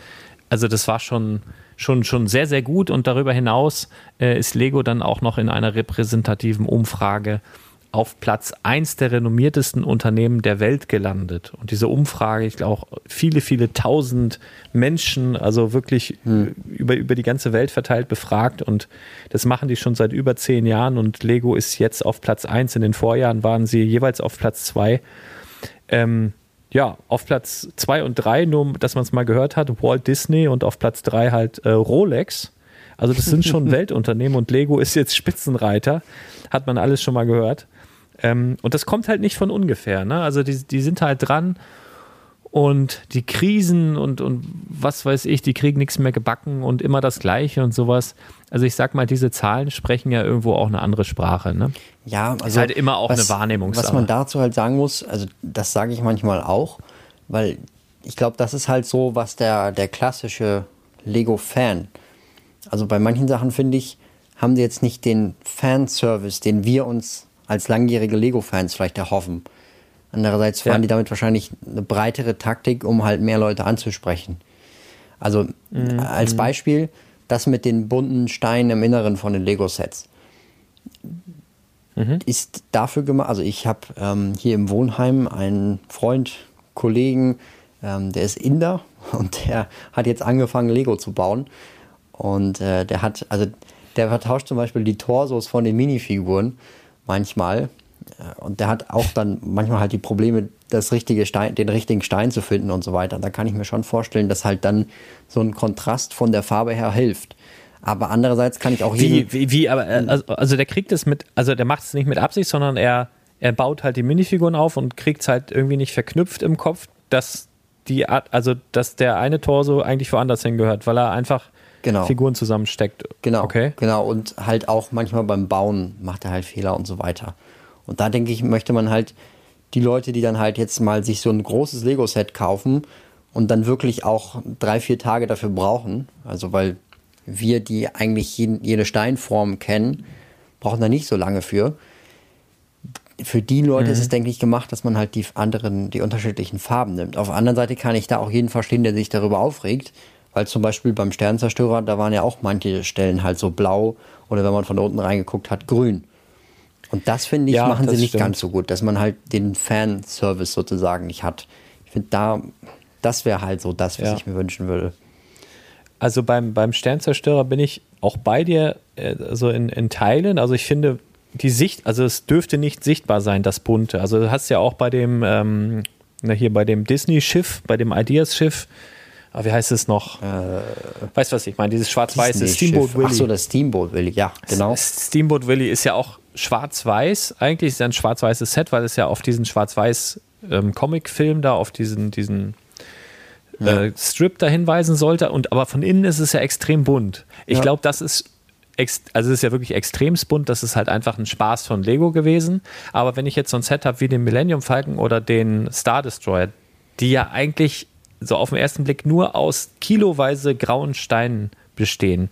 Also das war schon schon, schon sehr, sehr gut. Und darüber hinaus äh, ist Lego dann auch noch in einer repräsentativen Umfrage auf Platz 1 der renommiertesten Unternehmen der Welt gelandet. Und diese Umfrage, ich glaube, auch viele, viele tausend Menschen, also wirklich hm. über, über die ganze Welt verteilt befragt. Und das machen die schon seit über zehn Jahren. Und Lego ist jetzt auf Platz 1. In den Vorjahren waren sie jeweils auf Platz 2. Ähm, ja, auf Platz 2 und 3, nur dass man es mal gehört hat, Walt Disney und auf Platz 3 halt äh, Rolex. Also das sind schon Weltunternehmen und Lego ist jetzt Spitzenreiter, hat man alles schon mal gehört. Ähm, und das kommt halt nicht von ungefähr. Ne? Also die, die sind halt dran und die Krisen und, und was weiß ich, die kriegen nichts mehr gebacken und immer das Gleiche und sowas. Also ich sag mal, diese Zahlen sprechen ja irgendwo auch eine andere Sprache. Ne? Ja, also ist halt immer auch was, eine Wahrnehmungssache. Was man dazu halt sagen muss, also das sage ich manchmal auch, weil ich glaube, das ist halt so, was der, der klassische Lego-Fan, also bei manchen Sachen finde ich, haben die jetzt nicht den Fanservice, den wir uns als langjährige Lego-Fans vielleicht erhoffen. Andererseits fahren ja. die damit wahrscheinlich eine breitere Taktik, um halt mehr Leute anzusprechen. Also mhm. als Beispiel das mit den bunten Steinen im Inneren von den Lego-Sets. Mhm. Ist dafür gemacht, also ich habe ähm, hier im Wohnheim einen Freund, Kollegen, ähm, der ist Inder und der hat jetzt angefangen, Lego zu bauen. Und äh, der hat, also der vertauscht zum Beispiel die Torsos von den Minifiguren manchmal äh, und der hat auch dann manchmal halt die Probleme, das richtige Stein, den richtigen Stein zu finden und so weiter. Da kann ich mir schon vorstellen, dass halt dann so ein Kontrast von der Farbe her hilft. Aber andererseits kann ich auch wie, wie, wie, aber äh, also, also der kriegt es mit, also der macht es nicht mit Absicht, sondern er, er baut halt die Minifiguren auf und kriegt es halt irgendwie nicht verknüpft im Kopf, dass die Art, also dass der eine Torso eigentlich woanders hingehört, weil er einfach genau. Figuren zusammensteckt. Genau. Okay. Genau. Und halt auch manchmal beim Bauen macht er halt Fehler und so weiter. Und da denke ich, möchte man halt die Leute, die dann halt jetzt mal sich so ein großes Lego-Set kaufen und dann wirklich auch drei, vier Tage dafür brauchen, also weil wir, die eigentlich jede Steinform kennen, brauchen da nicht so lange für. Für die Leute mhm. ist es, denke ich, gemacht, dass man halt die anderen, die unterschiedlichen Farben nimmt. Auf der anderen Seite kann ich da auch jeden verstehen, der sich darüber aufregt, weil zum Beispiel beim Sternzerstörer, da waren ja auch manche Stellen halt so blau oder wenn man von unten reingeguckt hat, grün. Und das finde ich, ja, machen sie nicht stimmt. ganz so gut, dass man halt den Fanservice sozusagen nicht hat. Ich finde, da, das wäre halt so das, was ja. ich mir wünschen würde. Also beim, beim Sternzerstörer bin ich auch bei dir, äh, also in, in Teilen. Also ich finde, die Sicht, also es dürfte nicht sichtbar sein, das Bunte. Also du hast ja auch bei dem, ähm, hier bei dem Disney-Schiff, bei dem Ideas-Schiff, ah, wie heißt es noch? Äh, weißt du, was ich meine? Dieses schwarz-weiße Steamboat Willie. Ach so, das Steamboat Willie, ja, genau. Steamboat Willie ist ja auch schwarz-weiß. Eigentlich ist es ein schwarz-weißes Set, weil es ja auf diesen schwarz-weiß ähm, Comic-Film da, auf diesen, diesen. Äh, Strip da hinweisen sollte. Und, aber von innen ist es ja extrem bunt. Ich glaube, das ist also es ist ja wirklich extrem bunt, das ist halt einfach ein Spaß von Lego gewesen. Aber wenn ich jetzt so ein Set habe wie den Millennium Falcon oder den Star Destroyer, die ja eigentlich so auf den ersten Blick nur aus kiloweise grauen Steinen bestehen,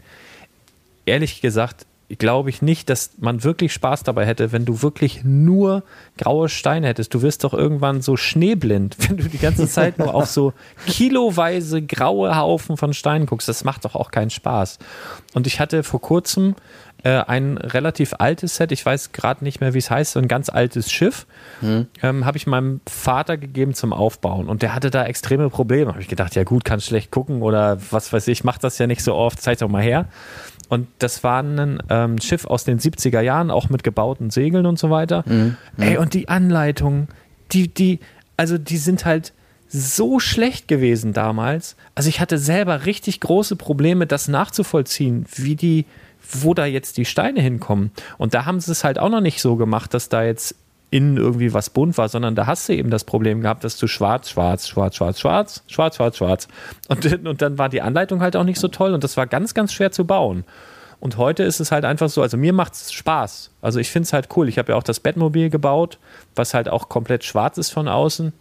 ehrlich gesagt, glaube ich nicht, dass man wirklich Spaß dabei hätte, wenn du wirklich nur graue Steine hättest. Du wirst doch irgendwann so schneeblind, wenn du die ganze Zeit nur auf so kiloweise graue Haufen von Steinen guckst. Das macht doch auch keinen Spaß. Und ich hatte vor kurzem äh, ein relativ altes Set, ich weiß gerade nicht mehr, wie es heißt, so ein ganz altes Schiff, hm. ähm, habe ich meinem Vater gegeben zum Aufbauen. Und der hatte da extreme Probleme. Habe ich gedacht, ja gut, kann schlecht gucken oder was weiß ich, macht das ja nicht so oft, zeig doch mal her. Und das war ein ähm, Schiff aus den 70er Jahren, auch mit gebauten Segeln und so weiter. Mhm. Ey, und die Anleitungen, die, die, also die sind halt so schlecht gewesen damals. Also ich hatte selber richtig große Probleme, das nachzuvollziehen, wie die, wo da jetzt die Steine hinkommen. Und da haben sie es halt auch noch nicht so gemacht, dass da jetzt innen irgendwie was bunt war, sondern da hast du eben das Problem gehabt, dass du schwarz, schwarz, schwarz, schwarz, schwarz, schwarz, schwarz, schwarz. Und, und dann war die Anleitung halt auch nicht so toll und das war ganz, ganz schwer zu bauen. Und heute ist es halt einfach so, also mir macht es Spaß. Also ich finde es halt cool. Ich habe ja auch das Bettmobil gebaut, was halt auch komplett schwarz ist von außen.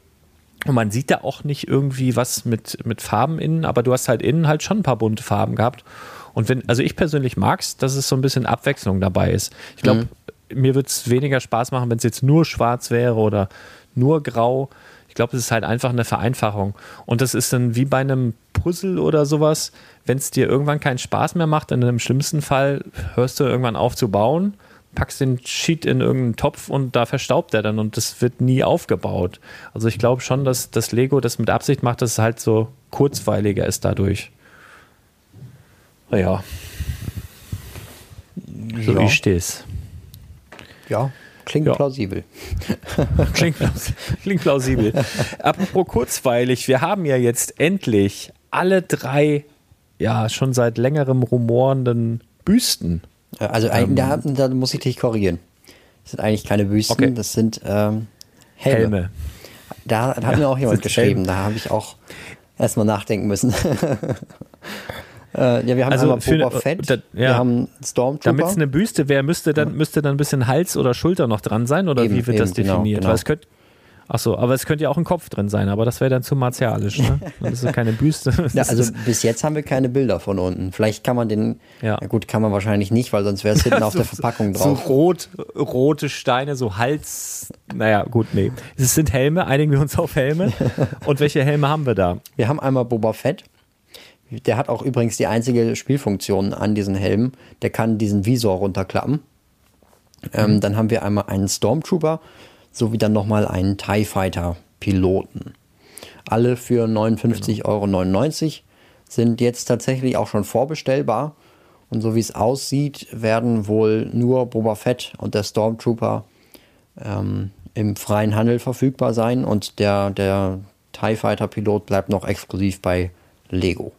Und man sieht da auch nicht irgendwie was mit, mit Farben innen, aber du hast halt innen halt schon ein paar bunte Farben gehabt. Und wenn, also ich persönlich mag es, dass es so ein bisschen Abwechslung dabei ist. Ich glaube, mhm. Mir würde es weniger Spaß machen, wenn es jetzt nur schwarz wäre oder nur grau. Ich glaube, es ist halt einfach eine Vereinfachung. Und das ist dann wie bei einem Puzzle oder sowas, wenn es dir irgendwann keinen Spaß mehr macht, dann im schlimmsten Fall hörst du irgendwann auf zu bauen, packst den Sheet in irgendeinen Topf und da verstaubt er dann und das wird nie aufgebaut. Also ich glaube schon, dass das Lego das mit Absicht macht, dass es halt so kurzweiliger ist dadurch. Naja. So ja. wie steh's. Ja, Klingt ja. plausibel. klingt, klingt plausibel. Apropos kurzweilig, wir haben ja jetzt endlich alle drei, ja, schon seit längerem rumorenden Büsten. Also ähm, da, da, muss ich dich korrigieren. Das sind eigentlich keine Büsten, okay. das sind ähm, Helme. Helme. Da, da hat ja, mir auch jemand geschrieben, Helme. da habe ich auch erstmal nachdenken müssen. Äh, ja, wir haben also einmal Boba für, Fett, da, ja. wir haben Stormtrooper. Damit es eine Büste wäre, müsste dann, müsste dann ein bisschen Hals oder Schulter noch dran sein oder eben, wie wird eben, das genau, definiert? Genau, genau. Weil es könnte, Ach so, aber es könnte ja auch ein Kopf drin sein, aber das wäre dann zu martialisch. Ne? Das ist keine Büste. ja, also bis jetzt haben wir keine Bilder von unten. Vielleicht kann man den, ja, ja gut, kann man wahrscheinlich nicht, weil sonst wäre es hinten so, auf der Verpackung drauf. So rot, rote Steine, so Hals, naja, gut, nee. Es sind Helme, einigen wir uns auf Helme. Und welche Helme haben wir da? Wir haben einmal Boba Fett. Der hat auch übrigens die einzige Spielfunktion an diesen Helm. Der kann diesen Visor runterklappen. Ähm, mhm. dann haben wir einmal einen Stormtrooper sowie dann nochmal einen TIE Fighter Piloten. Alle für 59,99 genau. Euro sind jetzt tatsächlich auch schon vorbestellbar. Und so wie es aussieht, werden wohl nur Boba Fett und der Stormtrooper ähm, im freien Handel verfügbar sein. Und der, der TIE Fighter Pilot bleibt noch exklusiv bei Lego.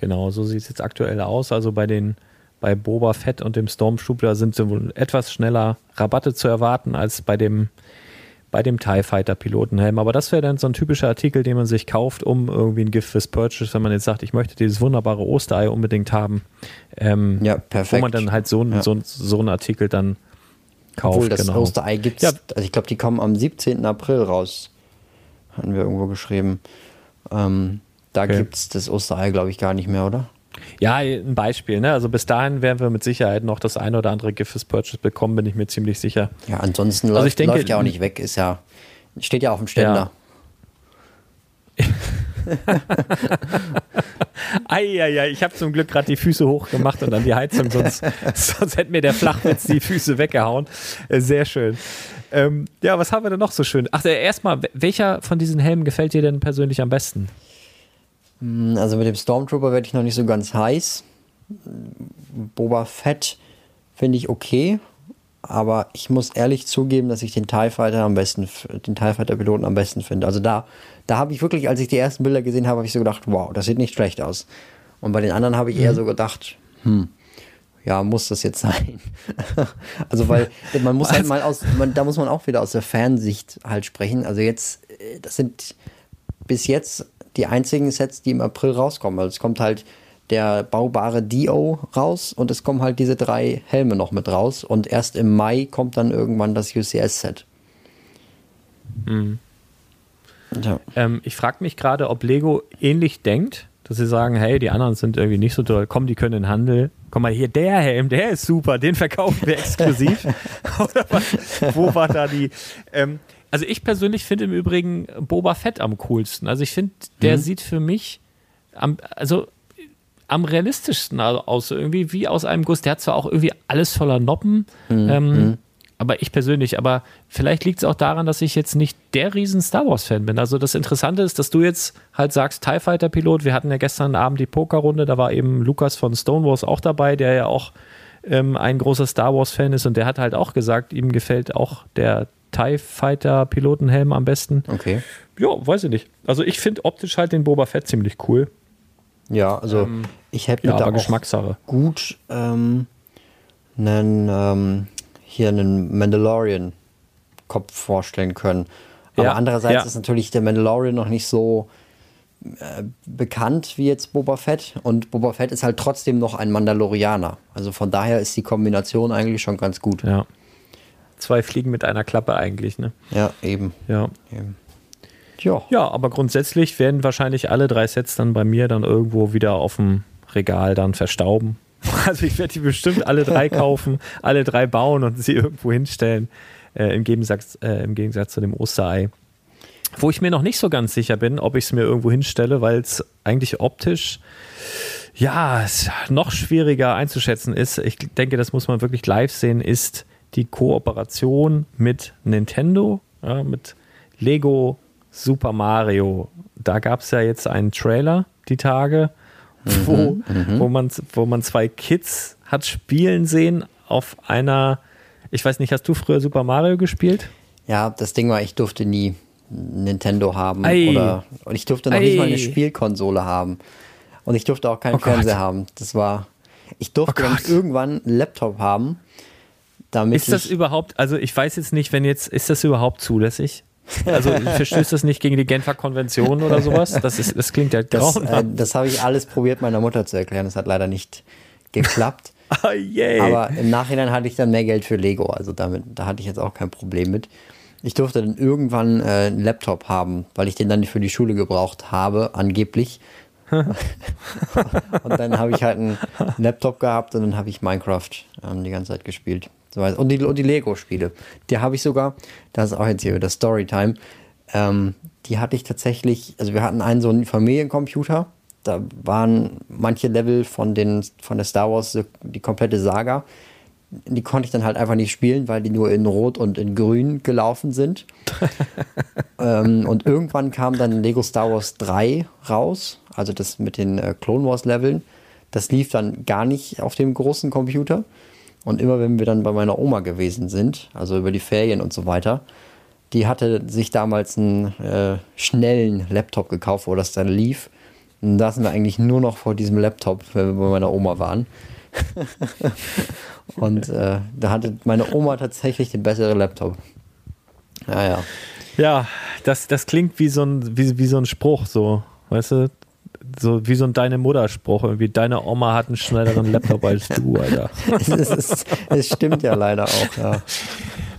Genau, so sieht es jetzt aktuell aus. Also bei den bei Boba Fett und dem Stormtrooper sind wohl etwas schneller Rabatte zu erwarten als bei dem bei dem TIE Fighter Pilotenhelm. Aber das wäre dann so ein typischer Artikel, den man sich kauft, um irgendwie ein Gift fürs Purchase, wenn man jetzt sagt, ich möchte dieses wunderbare Osterei unbedingt haben. Ähm, ja, perfekt. Wo man dann halt so, ja. so, so einen Artikel dann kauft. Obwohl das genau. Osterei gibt es, ja. also ich glaube, die kommen am 17. April raus. Hatten wir irgendwo geschrieben. Ähm, da okay. gibt es das Osterei, glaube ich, gar nicht mehr, oder? Ja, ein Beispiel. Ne? Also bis dahin werden wir mit Sicherheit noch das ein oder andere Gift fürs Purchase bekommen, bin ich mir ziemlich sicher. Ja, ansonsten also läuft, ich denke, läuft ja auch nicht weg. Ist ja, steht ja auf dem Ständer. Ja. Eieiei, ich habe zum Glück gerade die Füße hochgemacht und dann die Heizung, sonst, sonst hätte mir der Flachwitz die Füße weggehauen. Äh, sehr schön. Ähm, ja, was haben wir denn noch so schön? Ach, äh, erstmal, welcher von diesen Helmen gefällt dir denn persönlich am besten? Hm, also mit dem Stormtrooper werde ich noch nicht so ganz heiß. Boba Fett finde ich okay, aber ich muss ehrlich zugeben, dass ich den TIE Fighter am besten, den TIE Fighter Piloten am besten finde. Also da, da habe ich wirklich, als ich die ersten Bilder gesehen habe, habe ich so gedacht, wow, das sieht nicht schlecht aus. Und bei den anderen habe ich mhm. eher so gedacht, hm, ja, muss das jetzt sein? also, weil man muss halt mal aus, man, da muss man auch wieder aus der Fansicht halt sprechen. Also jetzt, äh, das sind bis jetzt die einzigen Sets, die im April rauskommen. Also es kommt halt der baubare Dio raus und es kommen halt diese drei Helme noch mit raus und erst im Mai kommt dann irgendwann das UCS-Set. Mhm. Ja. Ähm, ich frage mich gerade, ob Lego ähnlich denkt, dass sie sagen, hey, die anderen sind irgendwie nicht so toll, komm, die können in den Handel. Komm mal hier, der Helm, der ist super, den verkaufen wir exklusiv. Oder was, wo war da die? Ähm, also ich persönlich finde im Übrigen Boba Fett am coolsten. Also ich finde, der mhm. sieht für mich am, also am realistischsten aus, irgendwie wie aus einem Guss. Der hat zwar auch irgendwie alles voller Noppen, mhm. Ähm, mhm. aber ich persönlich, aber vielleicht liegt es auch daran, dass ich jetzt nicht der riesen Star Wars-Fan bin. Also das Interessante ist, dass du jetzt halt sagst, TIE Fighter-Pilot, wir hatten ja gestern Abend die Pokerrunde, da war eben Lukas von Stonewalls auch dabei, der ja auch ähm, ein großer Star Wars-Fan ist und der hat halt auch gesagt, ihm gefällt auch der TIE Fighter Pilotenhelm am besten. Okay. Ja, weiß ich nicht. Also ich finde optisch halt den Boba Fett ziemlich cool. Ja, also ähm, ich hätte mir ja, da Geschmackssache. gut ähm, einen, ähm, hier einen Mandalorian Kopf vorstellen können. Aber ja, andererseits ja. ist natürlich der Mandalorian noch nicht so äh, bekannt wie jetzt Boba Fett und Boba Fett ist halt trotzdem noch ein Mandalorianer. Also von daher ist die Kombination eigentlich schon ganz gut. Ja. Zwei Fliegen mit einer Klappe eigentlich, ne? Ja, eben. Ja. Eben. Ja. ja, aber grundsätzlich werden wahrscheinlich alle drei Sets dann bei mir dann irgendwo wieder auf dem Regal dann verstauben. Also ich werde die bestimmt alle drei kaufen, alle drei bauen und sie irgendwo hinstellen. Äh, im, Gegensatz, äh, Im Gegensatz zu dem Osterei. Wo ich mir noch nicht so ganz sicher bin, ob ich es mir irgendwo hinstelle, weil es eigentlich optisch ja noch schwieriger einzuschätzen ist. Ich denke, das muss man wirklich live sehen, ist die Kooperation mit Nintendo, ja, mit Lego Super Mario. Da gab es ja jetzt einen Trailer die Tage, mhm, wo, mhm. wo, man, wo man zwei Kids hat spielen sehen auf einer, ich weiß nicht, hast du früher Super Mario gespielt? Ja, das Ding war, ich durfte nie Nintendo haben Ei. oder und ich durfte noch Ei. nicht mal eine Spielkonsole haben und ich durfte auch keinen oh Fernseher haben. Das war, ich durfte oh irgendwann einen Laptop haben. Damit ist das überhaupt, also ich weiß jetzt nicht, wenn jetzt, ist das überhaupt zulässig? Also verstößt das nicht gegen die Genfer Konvention oder sowas? Das, ist, das klingt ja Das, äh, das habe ich alles probiert, meiner Mutter zu erklären. Das hat leider nicht geklappt. oh, yeah. Aber im Nachhinein hatte ich dann mehr Geld für Lego. Also damit, da hatte ich jetzt auch kein Problem mit. Ich durfte dann irgendwann äh, einen Laptop haben, weil ich den dann für die Schule gebraucht habe, angeblich. und dann habe ich halt einen Laptop gehabt und dann habe ich Minecraft ähm, die ganze Zeit gespielt. Und die, und die Lego-Spiele. Die habe ich sogar, das ist auch jetzt hier wieder Storytime. Ähm, die hatte ich tatsächlich, also wir hatten einen so einen Familiencomputer. Da waren manche Level von, den, von der Star Wars, die komplette Saga. Die konnte ich dann halt einfach nicht spielen, weil die nur in Rot und in Grün gelaufen sind. ähm, und irgendwann kam dann Lego Star Wars 3 raus, also das mit den äh, Clone Wars Leveln. Das lief dann gar nicht auf dem großen Computer. Und immer wenn wir dann bei meiner Oma gewesen sind, also über die Ferien und so weiter, die hatte sich damals einen äh, schnellen Laptop gekauft, wo das dann lief. Und da sind wir eigentlich nur noch vor diesem Laptop, wenn wir bei meiner Oma waren. und äh, da hatte meine Oma tatsächlich den besseren Laptop. Ja, ja. Ja, das, das klingt wie so, ein, wie, wie so ein Spruch, so, weißt du? So wie so ein deine Mutter-Spruch, irgendwie deine Oma hat einen schnelleren Laptop als du, Alter. es, ist, es stimmt ja leider auch, ja.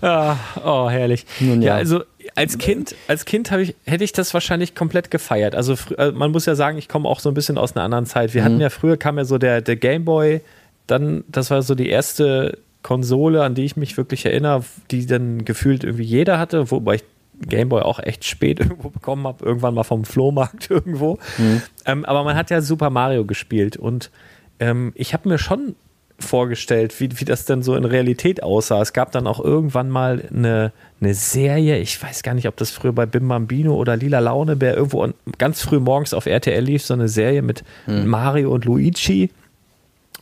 Ja, oh, herrlich. Nun, ja. ja. also als Kind, als Kind ich, hätte ich das wahrscheinlich komplett gefeiert. Also, also man muss ja sagen, ich komme auch so ein bisschen aus einer anderen Zeit. Wir mhm. hatten ja früher kam ja so der, der Gameboy, dann, das war so die erste Konsole, an die ich mich wirklich erinnere, die dann gefühlt irgendwie jeder hatte, wobei ich Gameboy auch echt spät irgendwo bekommen habe, irgendwann mal vom Flohmarkt irgendwo. Mhm. Ähm, aber man hat ja Super Mario gespielt und ähm, ich habe mir schon vorgestellt, wie, wie das denn so in Realität aussah. Es gab dann auch irgendwann mal eine, eine Serie, ich weiß gar nicht, ob das früher bei Bim Bambino oder Lila Launebär irgendwo ganz früh morgens auf RTL lief, so eine Serie mit mhm. Mario und Luigi.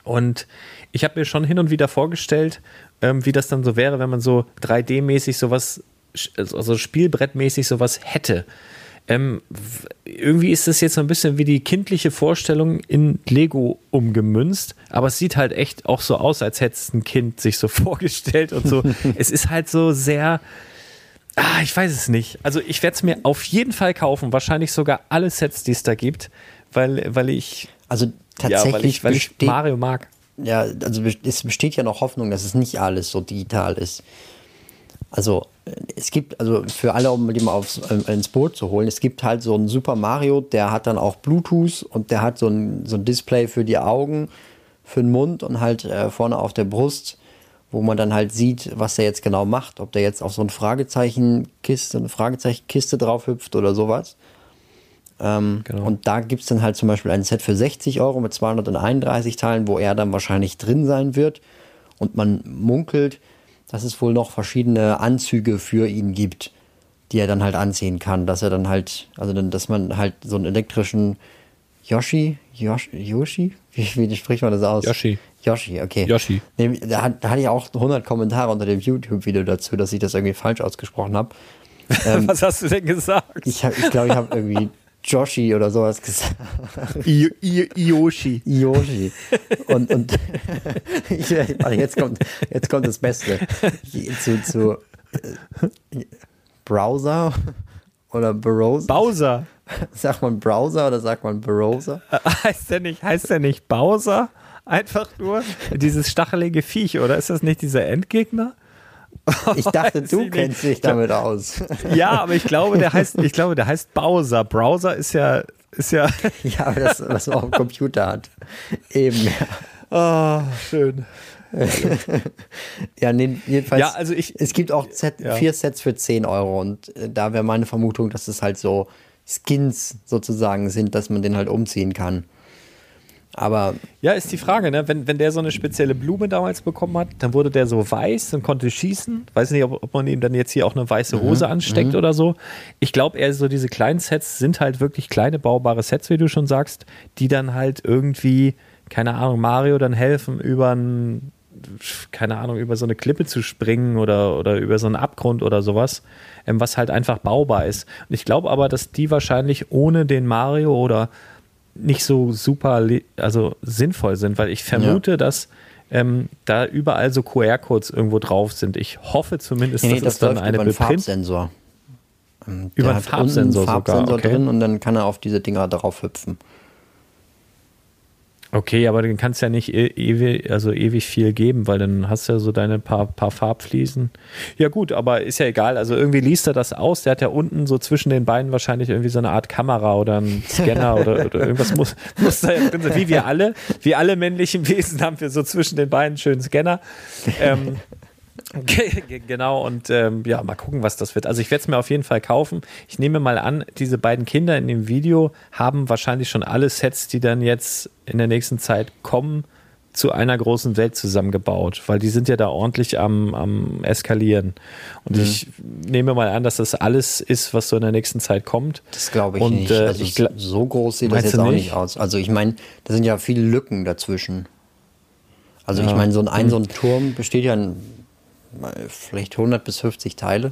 Und ich habe mir schon hin und wieder vorgestellt, ähm, wie das dann so wäre, wenn man so 3D-mäßig sowas also spielbrettmäßig sowas hätte. Ähm, irgendwie ist das jetzt so ein bisschen wie die kindliche Vorstellung in Lego umgemünzt, aber es sieht halt echt auch so aus, als hätte es ein Kind sich so vorgestellt und so. es ist halt so sehr, ah, ich weiß es nicht. Also ich werde es mir auf jeden Fall kaufen, wahrscheinlich sogar alle Sets, die es da gibt, weil, weil ich. Also tatsächlich, ja, weil ich, weil ich Mario mag. Ja, also es besteht ja noch Hoffnung, dass es nicht alles so digital ist. Also es gibt, also für alle, um die mal aufs, äh, ins Boot zu holen, es gibt halt so einen Super Mario, der hat dann auch Bluetooth und der hat so ein, so ein Display für die Augen, für den Mund und halt äh, vorne auf der Brust, wo man dann halt sieht, was er jetzt genau macht, ob der jetzt auf so ein Fragezeichenkiste, eine Fragezeichenkiste drauf hüpft oder sowas. Ähm, genau. Und da gibt es dann halt zum Beispiel ein Set für 60 Euro mit 231 Teilen, wo er dann wahrscheinlich drin sein wird. Und man munkelt, dass es wohl noch verschiedene Anzüge für ihn gibt, die er dann halt anziehen kann. Dass er dann halt, also dann, dass man halt so einen elektrischen Yoshi, Yoshi, Yoshi? Wie, wie spricht man das aus? Yoshi. Yoshi, okay. Yoshi. Da, hatte ich auch 100 Kommentare unter dem YouTube-Video dazu, dass ich das irgendwie falsch ausgesprochen habe. Ähm, Was hast du denn gesagt? Ich glaube, ich, glaub, ich habe irgendwie Joshi oder sowas gesagt. I, I, Yoshi. Yoshi. Und, und ich, jetzt, kommt, jetzt kommt das Beste. Zu, zu äh, Browser. Oder Browser? Bowser. Sagt man Browser oder sagt man Browser? heißt der nicht, heißt der nicht Bowser? Einfach nur dieses stachelige Viech, oder ist das nicht dieser Endgegner? Ich dachte, du kennst dich damit aus. Ja, aber ich glaube, der heißt, ich glaube, der heißt Bowser. Browser ist ja, ist ja. Ja, aber das, was man auf dem Computer hat. Eben, ja. Oh, schön. ja, nee, jedenfalls. Ja, also ich. Es gibt auch Set, ja. vier Sets für 10 Euro und äh, da wäre meine Vermutung, dass es halt so Skins sozusagen sind, dass man den halt umziehen kann. Aber. Ja, ist die Frage, ne? Wenn, wenn der so eine spezielle Blume damals bekommen hat, dann wurde der so weiß und konnte schießen. Weiß nicht, ob, ob man ihm dann jetzt hier auch eine weiße mhm, Hose mhm, ansteckt oder so. Ich glaube eher so diese kleinen Sets sind halt wirklich kleine baubare Sets, wie du schon sagst, die dann halt irgendwie, keine Ahnung, Mario dann helfen, über ein keine Ahnung, über so eine Klippe zu springen oder, oder über so einen Abgrund oder sowas, ähm, was halt einfach baubar ist. Und ich glaube aber, dass die wahrscheinlich ohne den Mario oder nicht so super also sinnvoll sind, weil ich vermute, ja. dass ähm, da überall so QR-Codes irgendwo drauf sind. Ich hoffe zumindest, nee, nee, dass das es dann eine über einen Farbsensor. Ähm, über einen Farbsensor, Farbsensor sogar, okay. drin und dann kann er auf diese Dinger drauf hüpfen. Okay, aber den kannst ja nicht e ewig, also ewig viel geben, weil dann hast du ja so deine paar, paar Farbfliesen. Ja gut, aber ist ja egal. Also irgendwie liest er das aus. Der hat ja unten so zwischen den Beinen wahrscheinlich irgendwie so eine Art Kamera oder einen Scanner oder, oder, irgendwas muss, muss da ja drin sein. Wie wir alle, wie alle männlichen Wesen haben wir so zwischen den Beinen einen schönen Scanner. Ähm, genau, und ähm, ja, mal gucken, was das wird. Also ich werde es mir auf jeden Fall kaufen. Ich nehme mal an, diese beiden Kinder in dem Video haben wahrscheinlich schon alle Sets, die dann jetzt in der nächsten Zeit kommen, zu einer großen Welt zusammengebaut, weil die sind ja da ordentlich am, am Eskalieren. Und mhm. ich nehme mal an, dass das alles ist, was so in der nächsten Zeit kommt. Das glaube ich und, nicht. Äh, also ich, so groß sieht das jetzt auch nicht aus. Also ich meine, da sind ja viele Lücken dazwischen. Also ja. ich meine, so ein, ein, so ein Turm besteht ja in vielleicht 100 bis 50 Teile.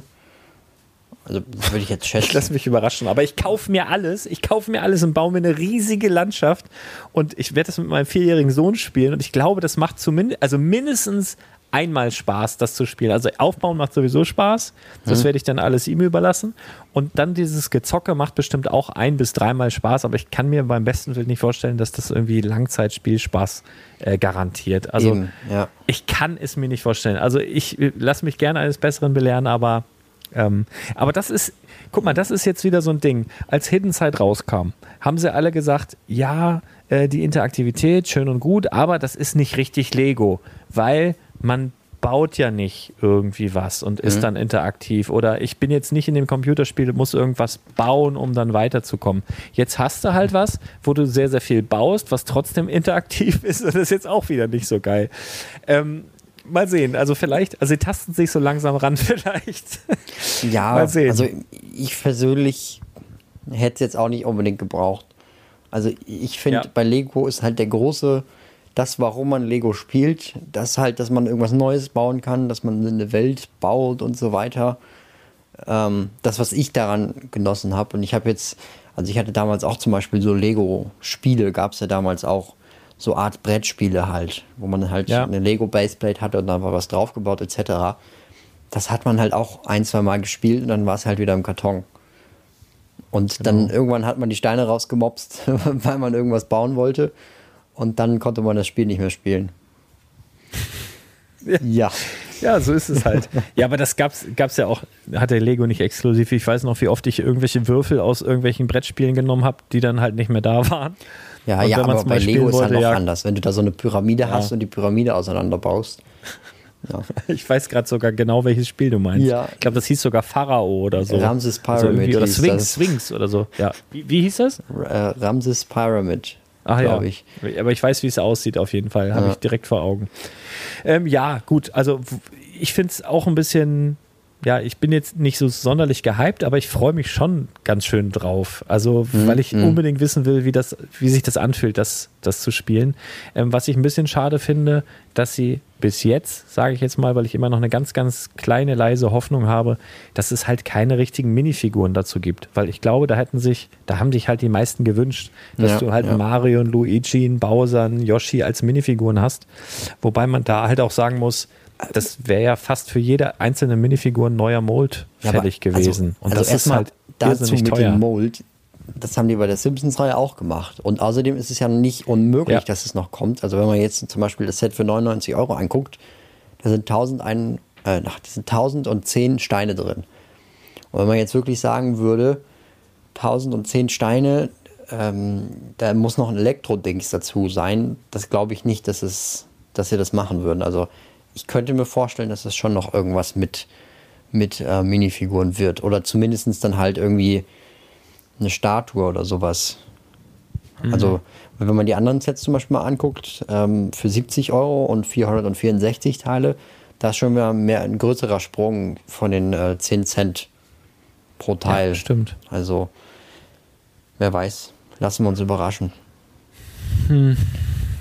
Also würde ich jetzt schätzen. Ich lasse mich überraschen. Aber ich kaufe mir alles. Ich kaufe mir alles und baue mir eine riesige Landschaft. Und ich werde das mit meinem vierjährigen Sohn spielen. Und ich glaube, das macht zumindest, also mindestens einmal Spaß, das zu spielen. Also aufbauen macht sowieso Spaß. Das mhm. werde ich dann alles ihm überlassen. Und dann dieses Gezocke macht bestimmt auch ein bis dreimal Spaß. Aber ich kann mir beim besten Willen nicht vorstellen, dass das irgendwie Langzeitspielspaß äh, garantiert. Also Eben, ja. ich kann es mir nicht vorstellen. Also ich äh, lasse mich gerne eines Besseren belehren, aber ähm, aber das ist, guck mal, das ist jetzt wieder so ein Ding. Als Hidden Side rauskam, haben sie alle gesagt, ja, äh, die Interaktivität, schön und gut, aber das ist nicht richtig Lego, weil man baut ja nicht irgendwie was und ist mhm. dann interaktiv. Oder ich bin jetzt nicht in dem Computerspiel, muss irgendwas bauen, um dann weiterzukommen. Jetzt hast du halt was, wo du sehr, sehr viel baust, was trotzdem interaktiv ist. Das ist jetzt auch wieder nicht so geil. Ähm, mal sehen. Also vielleicht, also sie tasten sich so langsam ran, vielleicht. Ja, mal sehen. also ich persönlich hätte es jetzt auch nicht unbedingt gebraucht. Also ich finde, ja. bei Lego ist halt der große das, warum man Lego spielt, das halt, dass man irgendwas Neues bauen kann, dass man eine Welt baut und so weiter. Ähm, das, was ich daran genossen habe. Und ich habe jetzt, also ich hatte damals auch zum Beispiel so Lego-Spiele, gab es ja damals auch so Art Brettspiele halt, wo man halt ja. eine Lego Baseplate hatte und dann war was draufgebaut etc. Das hat man halt auch ein, zwei Mal gespielt und dann war es halt wieder im Karton. Und genau. dann irgendwann hat man die Steine rausgemopst, weil man irgendwas bauen wollte und dann konnte man das Spiel nicht mehr spielen. Ja. ja. Ja, so ist es halt. ja, aber das gab's, gab's ja auch, hat der Lego nicht exklusiv. Ich weiß noch, wie oft ich irgendwelche Würfel aus irgendwelchen Brettspielen genommen habe, die dann halt nicht mehr da waren. Ja, und ja, aber bei Lego ist halt noch ja, anders. Wenn du da so eine Pyramide ja. hast und die Pyramide auseinanderbaust. Ja. Ich weiß gerade sogar genau, welches Spiel du meinst. Ja. Ich glaube, das hieß sogar Pharao oder so. Ramses also Pyramid. Also oder Swings, Swings oder so. Ja. Wie, wie hieß das? Äh, Ramses Pyramid. Ach ja, ich. aber ich weiß, wie es aussieht auf jeden Fall. Habe ja. ich direkt vor Augen. Ähm, ja, gut. Also ich finde es auch ein bisschen ja, ich bin jetzt nicht so sonderlich gehypt, aber ich freue mich schon ganz schön drauf. Also, mhm. weil ich mhm. unbedingt wissen will, wie, das, wie sich das anfühlt, das, das zu spielen. Ähm, was ich ein bisschen schade finde, dass sie bis jetzt, sage ich jetzt mal, weil ich immer noch eine ganz, ganz kleine, leise Hoffnung habe, dass es halt keine richtigen Minifiguren dazu gibt. Weil ich glaube, da hätten sich, da haben sich halt die meisten gewünscht, dass ja, du halt ja. Mario, Luigi, Bowser, Yoshi als Minifiguren hast. Wobei man da halt auch sagen muss, das wäre ja fast für jede einzelne Minifigur ein neuer Mold ja, fällig also, gewesen. Also, und also das ist halt dazu mit teuer. dem Mold. Das haben die bei der Simpsons-Reihe auch gemacht. Und außerdem ist es ja nicht unmöglich, ja. dass es noch kommt. Also wenn man jetzt zum Beispiel das Set für 99 Euro anguckt, da sind 1001, äh, da sind 1010 Steine drin. Und wenn man jetzt wirklich sagen würde, 1010 Steine, ähm, da muss noch ein Elektro-Dings dazu sein, das glaube ich nicht, dass, es, dass sie das machen würden. Also ich könnte mir vorstellen, dass es schon noch irgendwas mit, mit äh, Minifiguren wird. Oder zumindest dann halt irgendwie eine Statue oder sowas. Mhm. Also, wenn man die anderen Sets zum Beispiel mal anguckt, ähm, für 70 Euro und 464 Teile, da ist schon mehr, mehr ein größerer Sprung von den äh, 10 Cent pro Teil. Ja, stimmt. Also, wer weiß. Lassen wir uns überraschen. Hm.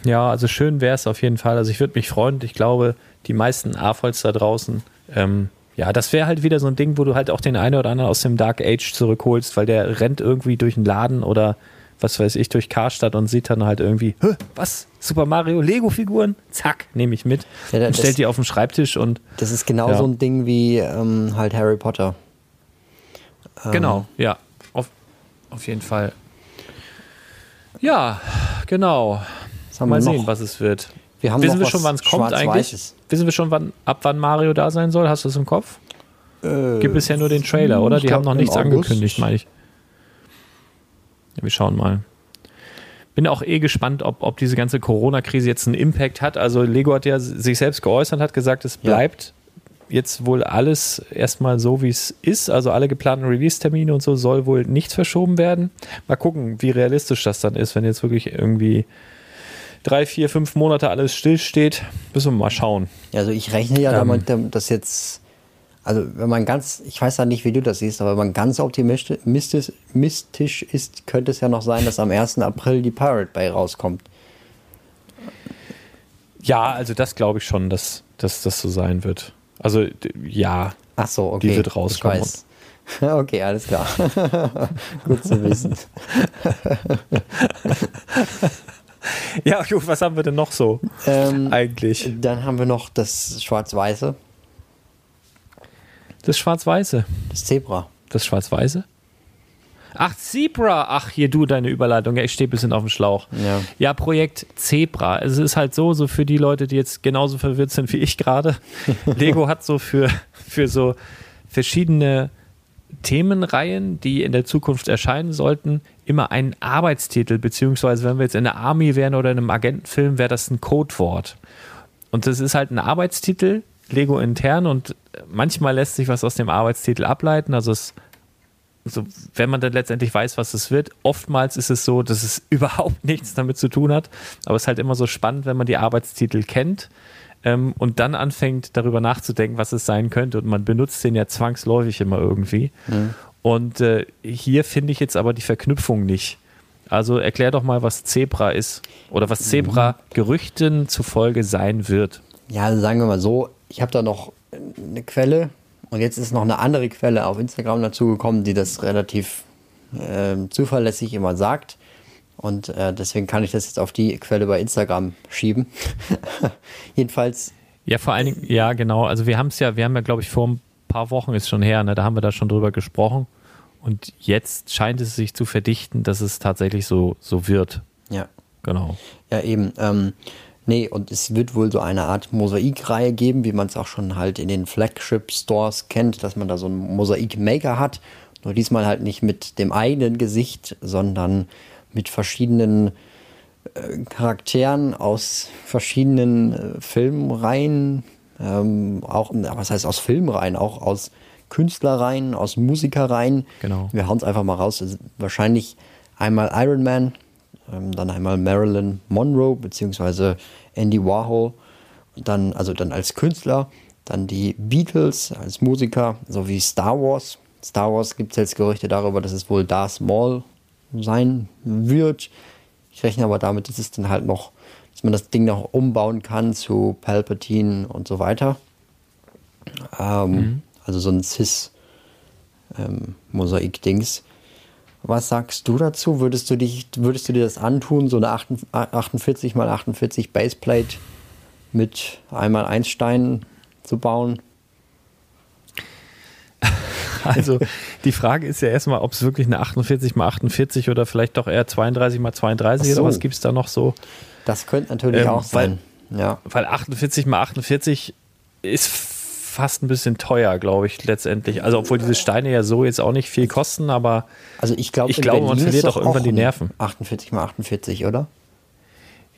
Ja, also schön wäre es auf jeden Fall. Also ich würde mich freuen. Ich glaube, die meisten AFOLs da draußen, ähm, ja, das wäre halt wieder so ein Ding, wo du halt auch den einen oder anderen aus dem Dark Age zurückholst, weil der rennt irgendwie durch einen Laden oder was weiß ich, durch Karstadt und sieht dann halt irgendwie, was? Super Mario Lego-Figuren? Zack, nehme ich mit. Ja, und stellt die auf den Schreibtisch und. Das ist genau ja. so ein Ding wie ähm, halt Harry Potter. Ähm. Genau, ja. Auf, auf jeden Fall. Ja, genau. Mal sehen, was es wird. Wir haben Wissen wir schon, wann es kommt eigentlich? Wissen wir schon, wann, ab wann Mario da sein soll? Hast du es im Kopf? Äh, Gibt es ja nur den Trailer, oder? Die haben noch nichts angekündigt, meine ich. Ja, wir schauen mal. Bin auch eh gespannt, ob, ob diese ganze Corona-Krise jetzt einen Impact hat. Also Lego hat ja sich selbst geäußert, hat gesagt, es bleibt ja. jetzt wohl alles erstmal so, wie es ist. Also alle geplanten Release-Termine und so soll wohl nichts verschoben werden. Mal gucken, wie realistisch das dann ist, wenn jetzt wirklich irgendwie drei, vier, fünf Monate alles stillsteht. Müssen wir mal schauen. Also ich rechne ja ähm, damit, dass jetzt, also wenn man ganz, ich weiß ja nicht, wie du das siehst, aber wenn man ganz optimistisch ist, könnte es ja noch sein, dass am 1. April die Pirate Bay rauskommt. Ja, also das glaube ich schon, dass, dass das so sein wird. Also ja. Ach so, okay. Die wird rauskommen. Okay, alles klar. Gut zu wissen. ja, gut, was haben wir denn noch so ähm, eigentlich? Dann haben wir noch das Schwarz-Weiße. Das Schwarz-Weiße? Das Zebra. Das Schwarz-Weiße? Ach, Zebra. Ach, hier du, deine Überleitung. Ja, ich stehe ein bisschen auf dem Schlauch. Ja. ja, Projekt Zebra. Es ist halt so, so für die Leute, die jetzt genauso verwirrt sind wie ich gerade. Lego hat so für, für so verschiedene Themenreihen, die in der Zukunft erscheinen sollten, immer einen Arbeitstitel, beziehungsweise wenn wir jetzt in der Army wären oder in einem Agentenfilm, wäre das ein Codewort. Und das ist halt ein Arbeitstitel, Lego intern, und manchmal lässt sich was aus dem Arbeitstitel ableiten. Also es so, wenn man dann letztendlich weiß, was es wird, oftmals ist es so, dass es überhaupt nichts damit zu tun hat. Aber es ist halt immer so spannend, wenn man die Arbeitstitel kennt ähm, und dann anfängt, darüber nachzudenken, was es sein könnte. Und man benutzt den ja zwangsläufig immer irgendwie. Mhm. Und äh, hier finde ich jetzt aber die Verknüpfung nicht. Also erklär doch mal, was Zebra ist oder was Zebra mhm. Gerüchten zufolge sein wird. Ja, also sagen wir mal so, ich habe da noch eine Quelle und jetzt ist noch eine andere Quelle auf Instagram dazu gekommen, die das relativ äh, zuverlässig immer sagt. Und äh, deswegen kann ich das jetzt auf die Quelle bei Instagram schieben. Jedenfalls. Ja, vor allen Dingen, ja, genau. Also wir haben es ja, wir haben ja, glaube ich, vor ein paar Wochen ist schon her, ne, da haben wir da schon drüber gesprochen. Und jetzt scheint es sich zu verdichten, dass es tatsächlich so, so wird. Ja. Genau. Ja, eben. Ähm, nee, und es wird wohl so eine Art Mosaikreihe geben, wie man es auch schon halt in den Flagship-Stores kennt, dass man da so einen Mosaik-Maker hat. Nur diesmal halt nicht mit dem eigenen Gesicht, sondern mit verschiedenen äh, Charakteren aus verschiedenen äh, Filmreihen, ähm, auch, was heißt aus Filmreihen, auch aus Künstlerreihen, aus Musikerreihen. Genau. Wir hauen es einfach mal raus. wahrscheinlich einmal Iron Man, ähm, dann einmal Marilyn Monroe beziehungsweise Andy Warhol, dann also dann als Künstler, dann die Beatles als Musiker sowie Star Wars. Star Wars gibt es jetzt Gerüchte darüber, dass es wohl Darth Maul sein wird. Ich rechne aber damit, dass es dann halt noch, dass man das Ding noch umbauen kann zu Palpatine und so weiter. Ähm, mhm. Also so ein Cis-Mosaik-Dings. Was sagst du dazu? Würdest du, dich, würdest du dir das antun, so eine 48 x 48 Baseplate mit einmal 1 Stein zu bauen? Also die Frage ist ja erstmal, ob es wirklich eine 48 x 48 oder vielleicht doch eher 32 x 32 so. oder was gibt es da noch so? Das könnte natürlich ähm, auch sein. Weil, ja. weil 48 x 48 ist fast ein bisschen teuer, glaube ich, letztendlich. Also obwohl diese Steine ja so jetzt auch nicht viel kosten, aber also ich, glaub, ich glaube, man verliert auch irgendwann die Nerven. 48 x 48, oder?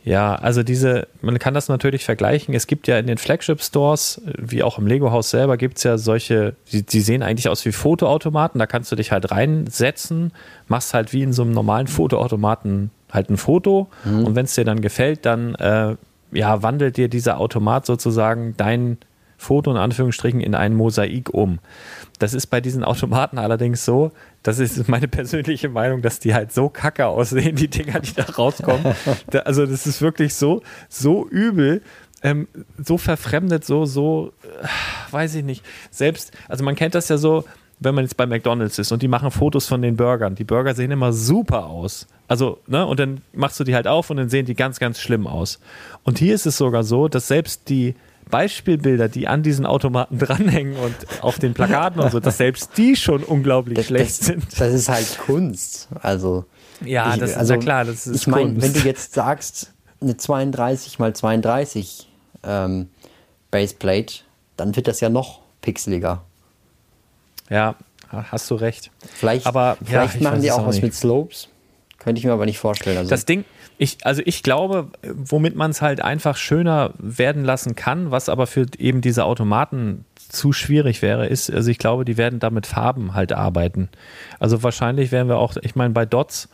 Ja, also diese, man kann das natürlich vergleichen. Es gibt ja in den Flagship-Stores, wie auch im Lego-Haus selber, gibt es ja solche, die, die, sehen eigentlich aus wie Fotoautomaten. Da kannst du dich halt reinsetzen, machst halt wie in so einem normalen Fotoautomaten halt ein Foto mhm. und wenn es dir dann gefällt, dann äh, ja, wandelt dir dieser Automat sozusagen dein Foto in Anführungsstrichen in ein Mosaik um. Das ist bei diesen Automaten allerdings so, das ist meine persönliche Meinung, dass die halt so kacke aussehen, die Dinger, die da rauskommen. also das ist wirklich so, so übel. Ähm, so verfremdet, so, so, äh, weiß ich nicht. Selbst, also man kennt das ja so, wenn man jetzt bei McDonalds ist und die machen Fotos von den Burgern. Die Burger sehen immer super aus. Also, ne, und dann machst du die halt auf und dann sehen die ganz, ganz schlimm aus. Und hier ist es sogar so, dass selbst die Beispielbilder, die an diesen Automaten dranhängen und auf den Plakaten und so, dass selbst die schon unglaublich das, schlecht das, sind. Das ist halt Kunst. Also ja, ich, das also, ist ja klar. Das ist ich meine, wenn du jetzt sagst eine 32 mal 32 ähm, Baseplate, dann wird das ja noch pixeliger. Ja, hast du recht. Vielleicht, aber vielleicht ja, machen die auch, was nicht. mit Slopes. Könnte ich mir aber nicht vorstellen. Also das Ding, ich, also ich glaube, womit man es halt einfach schöner werden lassen kann, was aber für eben diese Automaten zu schwierig wäre, ist, also ich glaube, die werden da mit Farben halt arbeiten. Also wahrscheinlich werden wir auch, ich meine, bei Dots,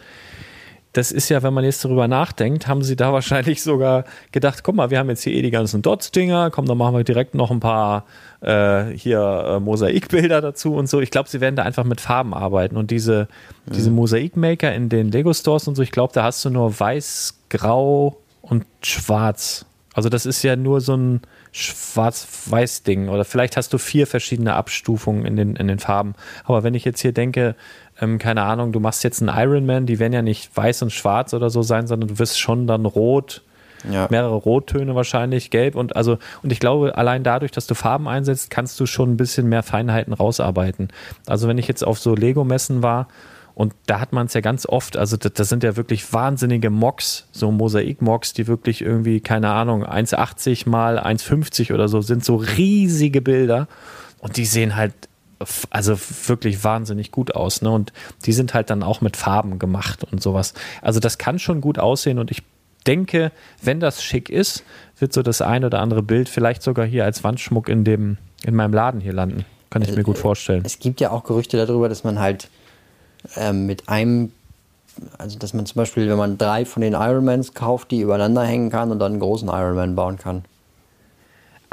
das ist ja, wenn man jetzt darüber nachdenkt, haben sie da wahrscheinlich sogar gedacht, guck mal, wir haben jetzt hier eh die ganzen Dots-Dinger, komm, dann machen wir direkt noch ein paar äh, hier äh, Mosaikbilder dazu und so. Ich glaube, sie werden da einfach mit Farben arbeiten und diese, mhm. diese Mosaikmaker in den Lego-Stores und so, ich glaube, da hast du nur weiß, grau und schwarz. Also das ist ja nur so ein schwarz-weiß-Ding oder vielleicht hast du vier verschiedene Abstufungen in den, in den Farben. Aber wenn ich jetzt hier denke, ähm, keine Ahnung, du machst jetzt einen Ironman, die werden ja nicht weiß und schwarz oder so sein, sondern du wirst schon dann rot, ja. mehrere Rottöne wahrscheinlich, gelb und also, und ich glaube, allein dadurch, dass du Farben einsetzt, kannst du schon ein bisschen mehr Feinheiten rausarbeiten. Also wenn ich jetzt auf so Lego-Messen war, und da hat man es ja ganz oft, also das, das, sind ja wirklich wahnsinnige Mocks, so Mosaik-Mocks, die wirklich irgendwie, keine Ahnung, 1,80 mal 1,50 oder so sind, so riesige Bilder. Und die sehen halt also wirklich wahnsinnig gut aus. Ne? Und die sind halt dann auch mit Farben gemacht und sowas. Also das kann schon gut aussehen und ich denke, wenn das schick ist, wird so das ein oder andere Bild vielleicht sogar hier als Wandschmuck in dem, in meinem Laden hier landen. Kann ich mir gut vorstellen. Es gibt ja auch Gerüchte darüber, dass man halt ähm, mit einem, also dass man zum Beispiel, wenn man drei von den Ironmans kauft, die übereinander hängen kann und dann einen großen Ironman bauen kann.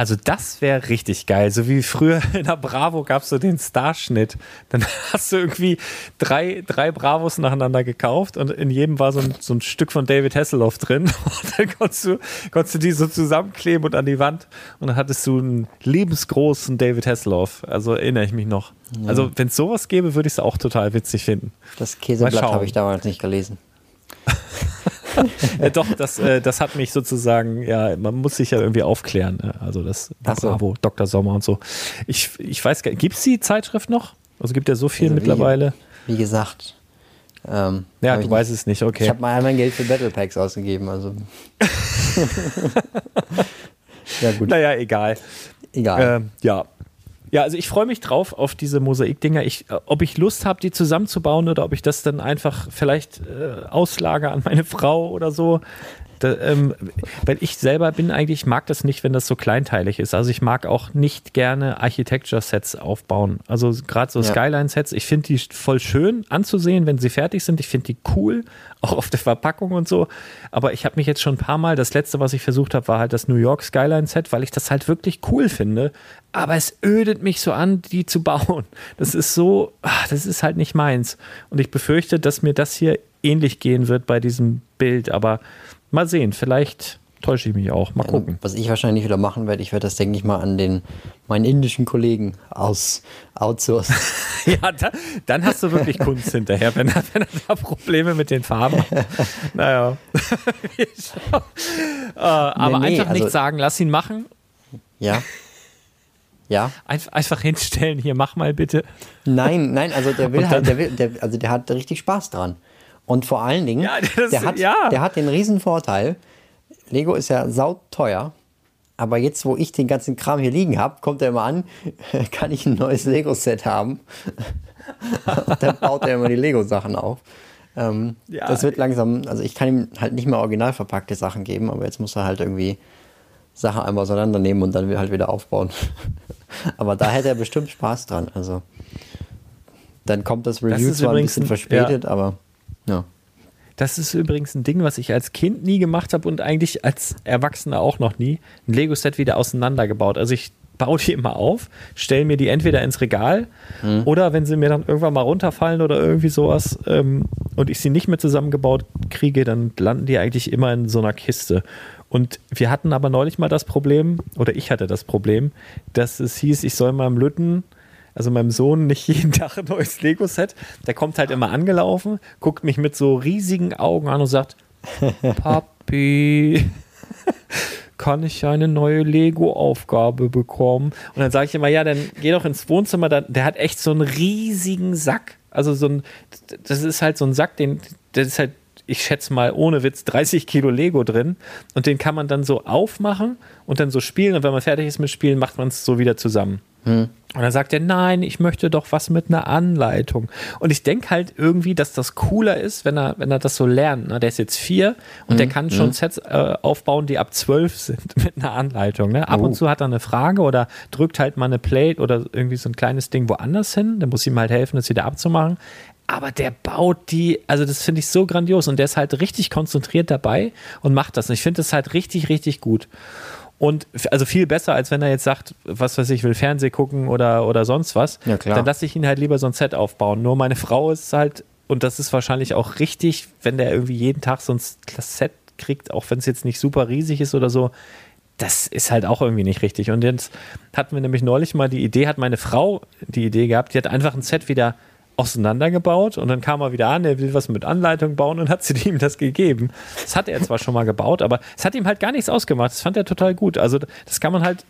Also das wäre richtig geil. So wie früher in der Bravo gab es so den Starschnitt. Dann hast du irgendwie drei, drei Bravos nacheinander gekauft und in jedem war so ein, so ein Stück von David Hasselhoff drin. Und dann konntest du, konntest du die so zusammenkleben und an die Wand und dann hattest du einen lebensgroßen David Hasselhoff. Also erinnere ich mich noch. Ja. Also wenn es sowas gäbe, würde ich es auch total witzig finden. Das Käseblatt habe ich damals nicht gelesen. Äh, doch, das, äh, das hat mich sozusagen, ja, man muss sich ja irgendwie aufklären. Ne? Also das so. Bravo, Dr. Sommer und so. Ich, ich weiß gar nicht, gibt es die Zeitschrift noch? Also gibt ja so viel also mittlerweile. Wie, wie gesagt. Ähm, ja, du weißt es nicht, okay. Ich habe mal mein Geld für Battle Packs ausgegeben, also. ja, gut. Naja, egal. Egal. Ähm, ja, ja, also ich freue mich drauf auf diese Mosaikdinger. Ich, äh, ob ich Lust habe, die zusammenzubauen oder ob ich das dann einfach vielleicht äh, auslage an meine Frau oder so. Da, ähm, weil ich selber bin eigentlich, mag das nicht, wenn das so kleinteilig ist. Also ich mag auch nicht gerne Architecture-Sets aufbauen. Also gerade so ja. Skyline-Sets, ich finde die voll schön anzusehen, wenn sie fertig sind. Ich finde die cool, auch auf der Verpackung und so. Aber ich habe mich jetzt schon ein paar Mal, das letzte, was ich versucht habe, war halt das New York Skyline-Set, weil ich das halt wirklich cool finde. Aber es ödet mich so an, die zu bauen. Das ist so, ach, das ist halt nicht meins. Und ich befürchte, dass mir das hier ähnlich gehen wird bei diesem Bild. Aber Mal sehen, vielleicht täusche ich mich auch. Mal gucken. Was ich wahrscheinlich wieder machen werde, ich werde das, denke ich mal, an den meinen indischen Kollegen aus outsourcen. ja, da, dann hast du wirklich Kunst hinterher, wenn er, wenn er da Probleme mit den Farben hat. Naja. äh, aber nee, nee, einfach also, nichts sagen, lass ihn machen. Ja. Ja. Einf einfach hinstellen, hier mach mal bitte. Nein, nein, also der will halt, der will, der, also der hat richtig Spaß dran. Und vor allen Dingen, ja, das, der, hat, ja. der hat den riesen Vorteil, Lego ist ja sauteuer, aber jetzt, wo ich den ganzen Kram hier liegen habe, kommt er immer an, kann ich ein neues Lego-Set haben. dann baut er immer die Lego-Sachen auf. Ähm, ja, das wird langsam, also ich kann ihm halt nicht mehr original verpackte Sachen geben, aber jetzt muss er halt irgendwie Sachen einmal auseinandernehmen und dann halt wieder aufbauen. aber da hätte er bestimmt Spaß dran. Also dann kommt das Review das zwar ein bisschen verspätet, ja. aber ja. Das ist übrigens ein Ding, was ich als Kind nie gemacht habe und eigentlich als Erwachsener auch noch nie. Ein Lego-Set wieder auseinandergebaut. Also ich baue die immer auf, stelle mir die entweder ins Regal mhm. oder wenn sie mir dann irgendwann mal runterfallen oder irgendwie sowas ähm, und ich sie nicht mehr zusammengebaut kriege, dann landen die eigentlich immer in so einer Kiste. Und wir hatten aber neulich mal das Problem, oder ich hatte das Problem, dass es hieß, ich soll meinem Lütten, also meinem Sohn, nicht jeden Tag ein neues Lego-Set. Der kommt halt immer angelaufen, guckt mich mit so riesigen Augen an und sagt, Papi, kann ich eine neue Lego-Aufgabe bekommen? Und dann sage ich immer, ja, dann geh doch ins Wohnzimmer. Der hat echt so einen riesigen Sack. Also so ein, das ist halt so ein Sack, den, das ist halt ich schätze mal ohne Witz 30 Kilo Lego drin und den kann man dann so aufmachen und dann so spielen und wenn man fertig ist mit Spielen, macht man es so wieder zusammen. Hm. Und dann sagt er, nein, ich möchte doch was mit einer Anleitung. Und ich denke halt irgendwie, dass das cooler ist, wenn er, wenn er das so lernt. Ne? Der ist jetzt vier und hm. der kann schon hm. Sets äh, aufbauen, die ab zwölf sind mit einer Anleitung. Ne? Ab oh. und zu hat er eine Frage oder drückt halt mal eine Plate oder irgendwie so ein kleines Ding woanders hin. Dann muss ihm halt helfen, das wieder abzumachen aber der baut die, also das finde ich so grandios und der ist halt richtig konzentriert dabei und macht das. Und ich finde das halt richtig, richtig gut. Und also viel besser, als wenn er jetzt sagt, was weiß ich, will Fernseh gucken oder, oder sonst was. Ja, klar. Dann lasse ich ihn halt lieber so ein Set aufbauen. Nur meine Frau ist halt, und das ist wahrscheinlich auch richtig, wenn der irgendwie jeden Tag so ein Set kriegt, auch wenn es jetzt nicht super riesig ist oder so, das ist halt auch irgendwie nicht richtig. Und jetzt hatten wir nämlich neulich mal die Idee, hat meine Frau die Idee gehabt, die hat einfach ein Set wieder auseinandergebaut und dann kam er wieder an, er will was mit Anleitung bauen und hat sie ihm das gegeben. Das hat er zwar schon mal gebaut, aber es hat ihm halt gar nichts ausgemacht. Das fand er total gut. Also das kann man halt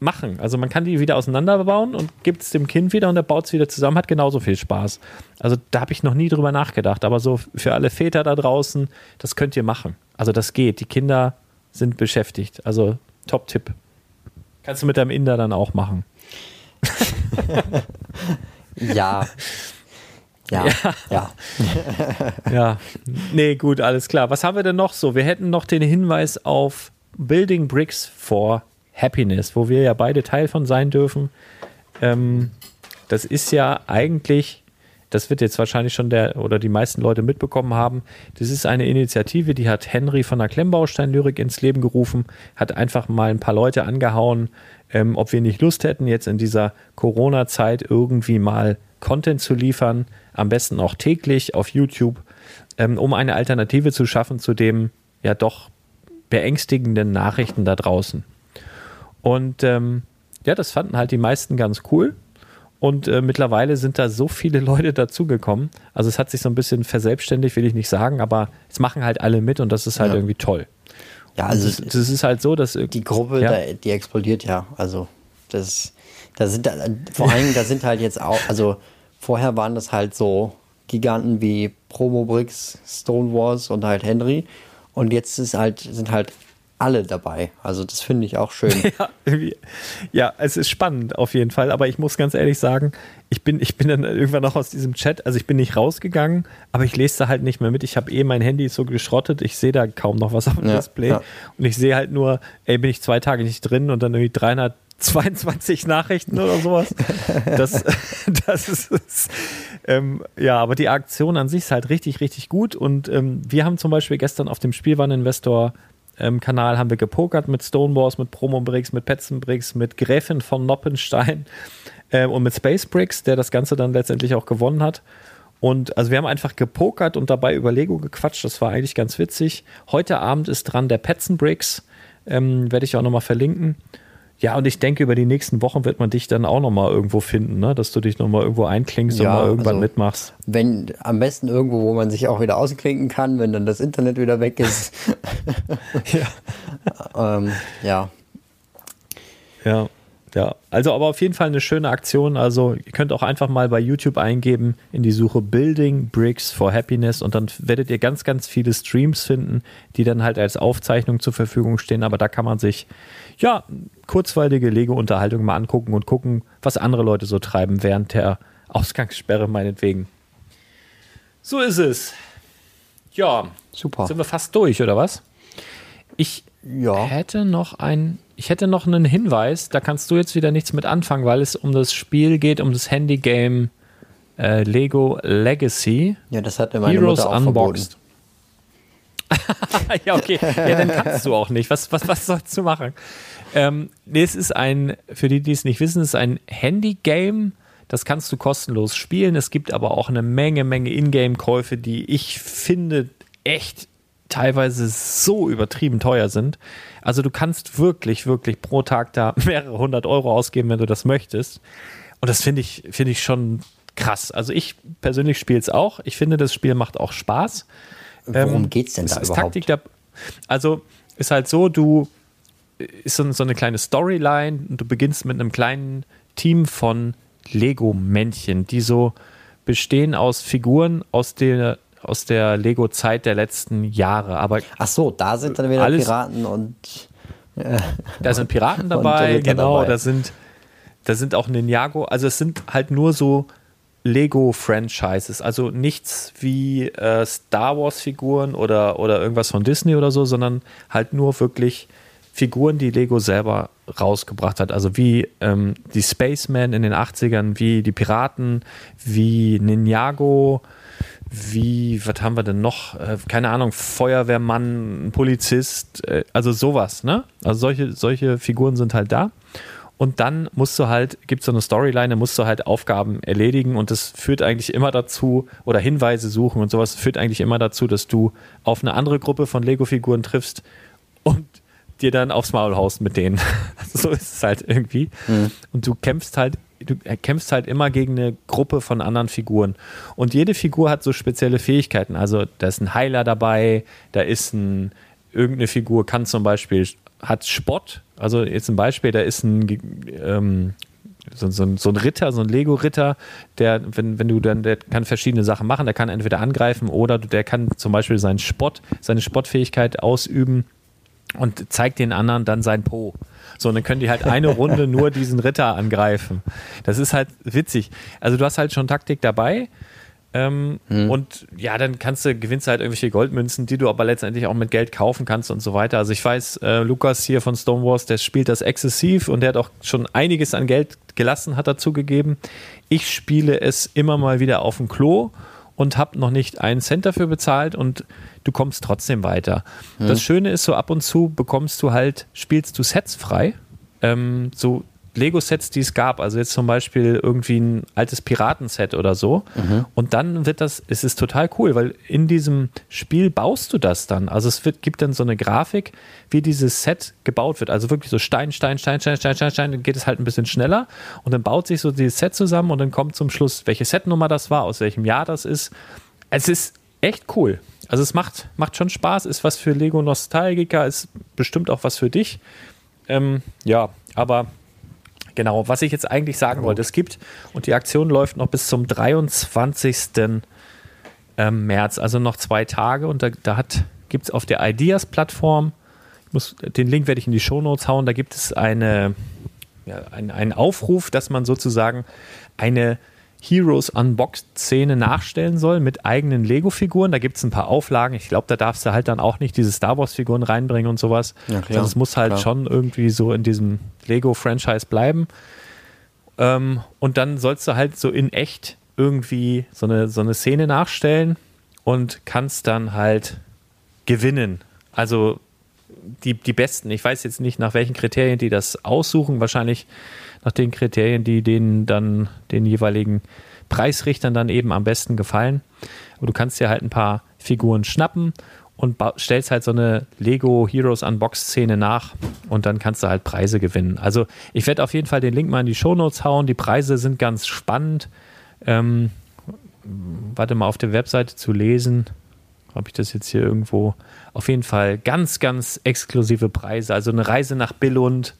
machen. Also man kann die wieder auseinanderbauen und gibt es dem Kind wieder und er baut es wieder zusammen, hat genauso viel Spaß. Also da habe ich noch nie drüber nachgedacht. Aber so für alle Väter da draußen, das könnt ihr machen. Also das geht. Die Kinder sind beschäftigt. Also Top-Tipp. Kannst du mit deinem Inder dann auch machen. ja. Ja, ja. Ja. ja. Nee, gut, alles klar. Was haben wir denn noch so? Wir hätten noch den Hinweis auf Building Bricks for Happiness, wo wir ja beide Teil von sein dürfen. Ähm, das ist ja eigentlich, das wird jetzt wahrscheinlich schon der oder die meisten Leute mitbekommen haben. Das ist eine Initiative, die hat Henry von der Klemmbaustein-Lyrik ins Leben gerufen, hat einfach mal ein paar Leute angehauen, ähm, ob wir nicht Lust hätten, jetzt in dieser Corona-Zeit irgendwie mal Content zu liefern, am besten auch täglich auf YouTube, ähm, um eine Alternative zu schaffen zu dem ja doch beängstigenden Nachrichten da draußen. Und ähm, ja, das fanden halt die meisten ganz cool. Und äh, mittlerweile sind da so viele Leute dazugekommen. Also es hat sich so ein bisschen verselbstständigt, will ich nicht sagen, aber es machen halt alle mit und das ist halt ja. irgendwie toll. Ja, also das, das, ist halt so, dass die Gruppe, ja. da, die explodiert ja. Also das, da sind vor allem, da sind halt jetzt auch, also vorher waren das halt so Giganten wie Promobrix, Stonewalls und halt Henry. Und jetzt ist halt, sind halt alle dabei. Also das finde ich auch schön. Ja, ja, es ist spannend auf jeden Fall. Aber ich muss ganz ehrlich sagen, ich bin, ich bin dann irgendwann noch aus diesem Chat, also ich bin nicht rausgegangen, aber ich lese da halt nicht mehr mit. Ich habe eh mein Handy so geschrottet, ich sehe da kaum noch was auf dem ja, Display. Ja. Und ich sehe halt nur, ey, bin ich zwei Tage nicht drin und dann irgendwie 322 Nachrichten oder sowas. Das, das ist, ist ähm, ja, aber die Aktion an sich ist halt richtig, richtig gut. Und ähm, wir haben zum Beispiel gestern auf dem Spielwareninvestor ähm, Kanal haben wir gepokert mit Stonewalls, mit Promo-Bricks, mit Petzenbricks, mit Gräfin von Noppenstein äh, und mit Space Bricks, der das Ganze dann letztendlich auch gewonnen hat. Und also wir haben einfach gepokert und dabei über Lego gequatscht. Das war eigentlich ganz witzig. Heute Abend ist dran der Petzenbricks. Ähm, Werde ich auch nochmal verlinken. Ja, und ich denke, über die nächsten Wochen wird man dich dann auch nochmal irgendwo finden, ne? dass du dich nochmal irgendwo einklingst ja, und mal irgendwann also, mitmachst. Wenn, am besten irgendwo, wo man sich auch wieder ausklinken kann, wenn dann das Internet wieder weg ist. ja. ähm, ja. Ja. Ja, also aber auf jeden Fall eine schöne Aktion. Also ihr könnt auch einfach mal bei YouTube eingeben in die Suche Building Bricks for Happiness und dann werdet ihr ganz, ganz viele Streams finden, die dann halt als Aufzeichnung zur Verfügung stehen. Aber da kann man sich ja kurzweilige Lego-Unterhaltung mal angucken und gucken, was andere Leute so treiben während der Ausgangssperre meinetwegen. So ist es. Ja, super. Sind wir fast durch, oder was? Ich ja. hätte noch ein, ich hätte noch einen Hinweis, da kannst du jetzt wieder nichts mit anfangen, weil es um das Spiel geht, um das Handy-Game äh, Lego Legacy. Ja, das hat meine Heroes Mutter auch Unboxed. ja, okay. Ja, dann kannst du auch nicht. Was, was, was sollst du machen? Ähm, nee, es ist ein, für die, die es nicht wissen, es ist ein Handy-Game. Das kannst du kostenlos spielen. Es gibt aber auch eine Menge, Menge Ingame-Käufe, die ich finde echt teilweise so übertrieben teuer sind. Also du kannst wirklich, wirklich pro Tag da mehrere hundert Euro ausgeben, wenn du das möchtest. Und das finde ich, finde ich schon krass. Also ich persönlich spiele es auch. Ich finde, das Spiel macht auch Spaß. Worum ähm, geht es denn da überhaupt? Taktik da, also ist halt so, du ist so, so eine kleine Storyline und du beginnst mit einem kleinen Team von Lego-Männchen, die so bestehen aus Figuren aus der aus der Lego-Zeit der letzten Jahre. Aber Ach so, da sind dann wieder alles, Piraten und. Äh, da sind Piraten dabei, genau. Dabei. Da sind, da sind auch Ninjago. Also es sind halt nur so Lego-Franchises. Also nichts wie äh, Star Wars-Figuren oder, oder irgendwas von Disney oder so, sondern halt nur wirklich Figuren, die Lego selber rausgebracht hat. Also wie ähm, die Spaceman in den 80ern, wie die Piraten, wie Ninjago, wie, was haben wir denn noch? Äh, keine Ahnung, Feuerwehrmann, Polizist, äh, also sowas, ne? Also solche, solche Figuren sind halt da. Und dann musst du halt, gibt es so eine Storyline, musst du halt Aufgaben erledigen und das führt eigentlich immer dazu, oder Hinweise suchen und sowas führt eigentlich immer dazu, dass du auf eine andere Gruppe von Lego-Figuren triffst und dir dann aufs Maul haust mit denen. so ist es halt irgendwie. Mhm. Und du kämpfst halt du kämpfst halt immer gegen eine Gruppe von anderen Figuren. Und jede Figur hat so spezielle Fähigkeiten. Also da ist ein Heiler dabei, da ist ein, irgendeine Figur kann zum Beispiel, hat Spott. Also jetzt ein Beispiel, da ist ein, ähm, so, so, so, ein Ritter, so ein Lego-Ritter, der, wenn, wenn du dann, der kann verschiedene Sachen machen, der kann entweder angreifen oder der kann zum Beispiel seinen Spott, seine Spottfähigkeit ausüben und zeigt den anderen dann sein Po. So, und dann können die halt eine Runde nur diesen Ritter angreifen. Das ist halt witzig. Also du hast halt schon Taktik dabei. Ähm, hm. Und ja, dann kannst du, gewinnst halt irgendwelche Goldmünzen, die du aber letztendlich auch mit Geld kaufen kannst und so weiter. Also ich weiß, äh, Lukas hier von Stonewars, der spielt das exzessiv und der hat auch schon einiges an Geld gelassen, hat dazu gegeben. Ich spiele es immer mal wieder auf dem Klo und habe noch nicht einen Cent dafür bezahlt und du kommst trotzdem weiter. Mhm. Das Schöne ist, so ab und zu bekommst du halt, spielst du Sets frei. Ähm, so Lego-Sets, die es gab, also jetzt zum Beispiel irgendwie ein altes Piratenset oder so. Mhm. Und dann wird das, es ist total cool, weil in diesem Spiel baust du das dann. Also es wird, gibt dann so eine Grafik, wie dieses Set gebaut wird. Also wirklich so Stein, Stein, Stein, Stein, Stein, Stein, Stein, dann geht es halt ein bisschen schneller und dann baut sich so dieses Set zusammen und dann kommt zum Schluss, welche Setnummer das war, aus welchem Jahr das ist. Es ist echt cool. Also es macht, macht schon Spaß, ist was für Lego-Nostalgiker, ist bestimmt auch was für dich. Ähm, ja, aber genau, was ich jetzt eigentlich sagen wollte, es gibt, und die Aktion läuft noch bis zum 23. Ähm, März, also noch zwei Tage, und da, da gibt es auf der Ideas-Plattform, den Link werde ich in die Shownotes hauen, da gibt es eine, ja, ein, einen Aufruf, dass man sozusagen eine Heroes Unboxed-Szene nachstellen soll mit eigenen Lego-Figuren. Da gibt es ein paar Auflagen. Ich glaube, da darfst du halt dann auch nicht diese Star Wars-Figuren reinbringen und sowas. Ja, klar, es muss halt klar. schon irgendwie so in diesem Lego-Franchise bleiben. Ähm, und dann sollst du halt so in echt irgendwie so eine, so eine Szene nachstellen und kannst dann halt gewinnen. Also die, die Besten. Ich weiß jetzt nicht, nach welchen Kriterien die das aussuchen. Wahrscheinlich nach den Kriterien, die denen dann den jeweiligen Preisrichtern dann eben am besten gefallen. Aber du kannst dir halt ein paar Figuren schnappen und stellst halt so eine Lego Heroes Unbox Szene nach und dann kannst du halt Preise gewinnen. Also ich werde auf jeden Fall den Link mal in die Shownotes hauen. Die Preise sind ganz spannend. Ähm, warte mal auf der Webseite zu lesen. Habe ich das jetzt hier irgendwo? Auf jeden Fall ganz, ganz exklusive Preise. Also eine Reise nach Billund,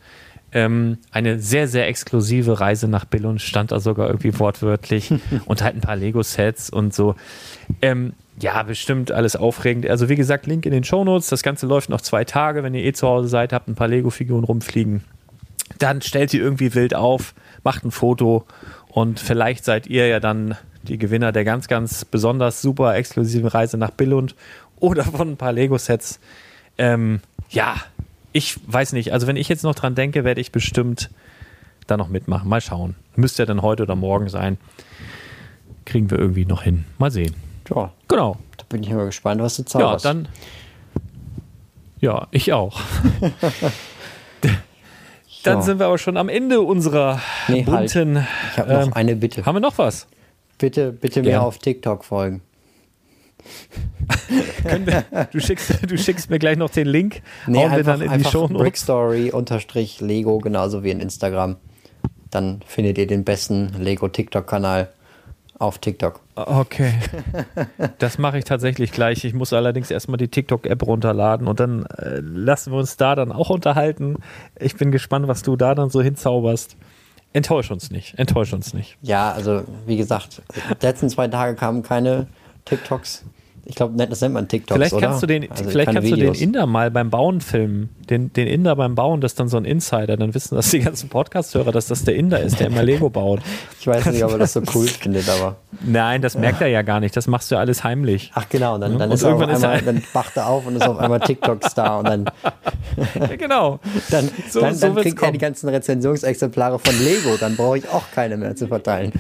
Ähm, eine sehr, sehr exklusive Reise nach Billund stand da sogar irgendwie wortwörtlich und halt ein paar Lego-Sets und so. Ähm, ja, bestimmt alles aufregend. Also wie gesagt, Link in den Shownotes. Das Ganze läuft noch zwei Tage. Wenn ihr eh zu Hause seid, habt ein paar Lego-Figuren rumfliegen, dann stellt ihr irgendwie wild auf, macht ein Foto und vielleicht seid ihr ja dann die Gewinner der ganz, ganz besonders super exklusiven Reise nach Billund oder von ein paar Lego-Sets. Ähm, ja, ich weiß nicht. Also wenn ich jetzt noch dran denke, werde ich bestimmt da noch mitmachen. Mal schauen. Müsste ja dann heute oder morgen sein. Kriegen wir irgendwie noch hin. Mal sehen. Ja. Genau. Da bin ich mal gespannt, was du zauberst. Ja, dann. Ja, ich auch. dann so. sind wir aber schon am Ende unserer nee, halt. bunten. Halt. Ich habe noch ähm, eine Bitte. Haben wir noch was? Bitte, bitte mehr auf TikTok folgen. wir, du, schickst, du schickst mir gleich noch den Link. Nee, einfach, wir dann in die Show Brickstory unterstrich Lego, genauso wie in Instagram. Dann findet ihr den besten Lego TikTok-Kanal auf TikTok. Okay. Das mache ich tatsächlich gleich. Ich muss allerdings erstmal die TikTok-App runterladen und dann äh, lassen wir uns da dann auch unterhalten. Ich bin gespannt, was du da dann so hinzauberst. Enttäusch uns nicht. Enttäusch uns nicht. Ja, also wie gesagt, die letzten zwei Tage kamen keine TikToks. Ich glaube, das nennt man TikToks, vielleicht kannst oder? Du den, also vielleicht kannst Videos. du den Inder mal beim Bauen filmen. Den, den Inder beim Bauen, das ist dann so ein Insider. Dann wissen das die ganzen Podcast-Hörer, dass das der Inder ist, der immer Lego baut. Ich weiß nicht, ob er das so cool findet, aber. Nein, das merkt er ja gar nicht. Das machst du ja alles heimlich. Ach genau, und dann, dann und ist irgendwann ist einmal, dann wacht er auf und ist auf einmal TikTok-Star und dann. ja, genau. Dann, so, dann, dann so kriegt er die ganzen Rezensionsexemplare von Lego. Dann brauche ich auch keine mehr zu verteilen.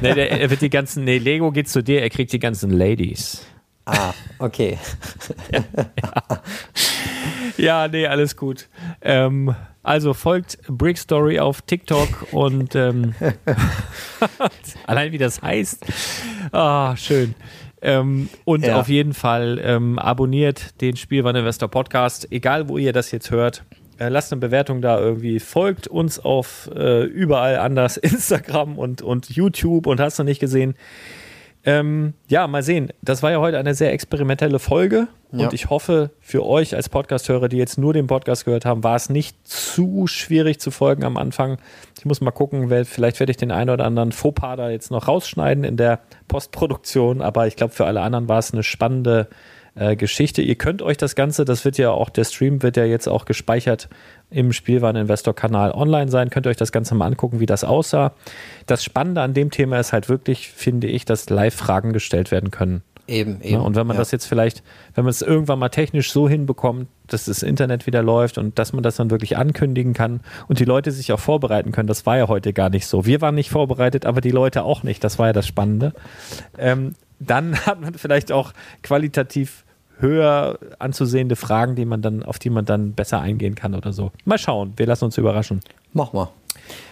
nee, der, er wird die ganzen. Nee, Lego geht zu dir, er kriegt die ganzen Ladies. Ah, okay. ja, ja. ja, nee, alles gut. Ähm, also folgt Brick Story auf TikTok und ähm, allein wie das heißt. Ah, schön. Ähm, und ja. auf jeden Fall ähm, abonniert den Spielwareninvestor Podcast, egal wo ihr das jetzt hört. Äh, lasst eine Bewertung da irgendwie. Folgt uns auf äh, überall anders, Instagram und, und YouTube und hast du nicht gesehen. Ähm, ja, mal sehen. Das war ja heute eine sehr experimentelle Folge ja. und ich hoffe für euch als Podcast-Hörer, die jetzt nur den Podcast gehört haben, war es nicht zu schwierig zu folgen am Anfang. Ich muss mal gucken, vielleicht werde ich den einen oder anderen Fauxpas da jetzt noch rausschneiden in der Postproduktion, aber ich glaube für alle anderen war es eine spannende äh, Geschichte. Ihr könnt euch das Ganze, das wird ja auch, der Stream wird ja jetzt auch gespeichert im Spielwareninvestor-Kanal online sein. Könnt ihr euch das Ganze mal angucken, wie das aussah. Das Spannende an dem Thema ist halt wirklich, finde ich, dass Live-Fragen gestellt werden können. Eben, eben. Ja, und wenn man ja. das jetzt vielleicht, wenn man es irgendwann mal technisch so hinbekommt, dass das Internet wieder läuft und dass man das dann wirklich ankündigen kann und die Leute sich auch vorbereiten können, das war ja heute gar nicht so. Wir waren nicht vorbereitet, aber die Leute auch nicht. Das war ja das Spannende. Ähm, dann hat man vielleicht auch qualitativ höher anzusehende Fragen, die man dann, auf die man dann besser eingehen kann oder so. Mal schauen, wir lassen uns überraschen. Mach mal.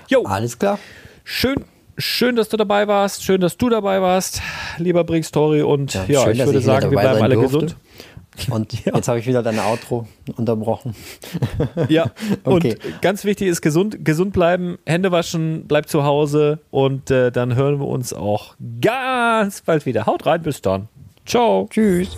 Jo. Alles klar. Schön, schön, dass du dabei warst. Schön, dass du dabei warst, lieber Brick Story. Und ja, ja schön, ich würde ich sagen, wir bleiben alle durfte. gesund. Und ja. jetzt habe ich wieder deine Outro unterbrochen. Ja, okay. und ganz wichtig ist gesund, gesund bleiben, Hände waschen, bleib zu Hause und äh, dann hören wir uns auch ganz bald wieder. Haut rein, bis dann. Ciao. Tschüss.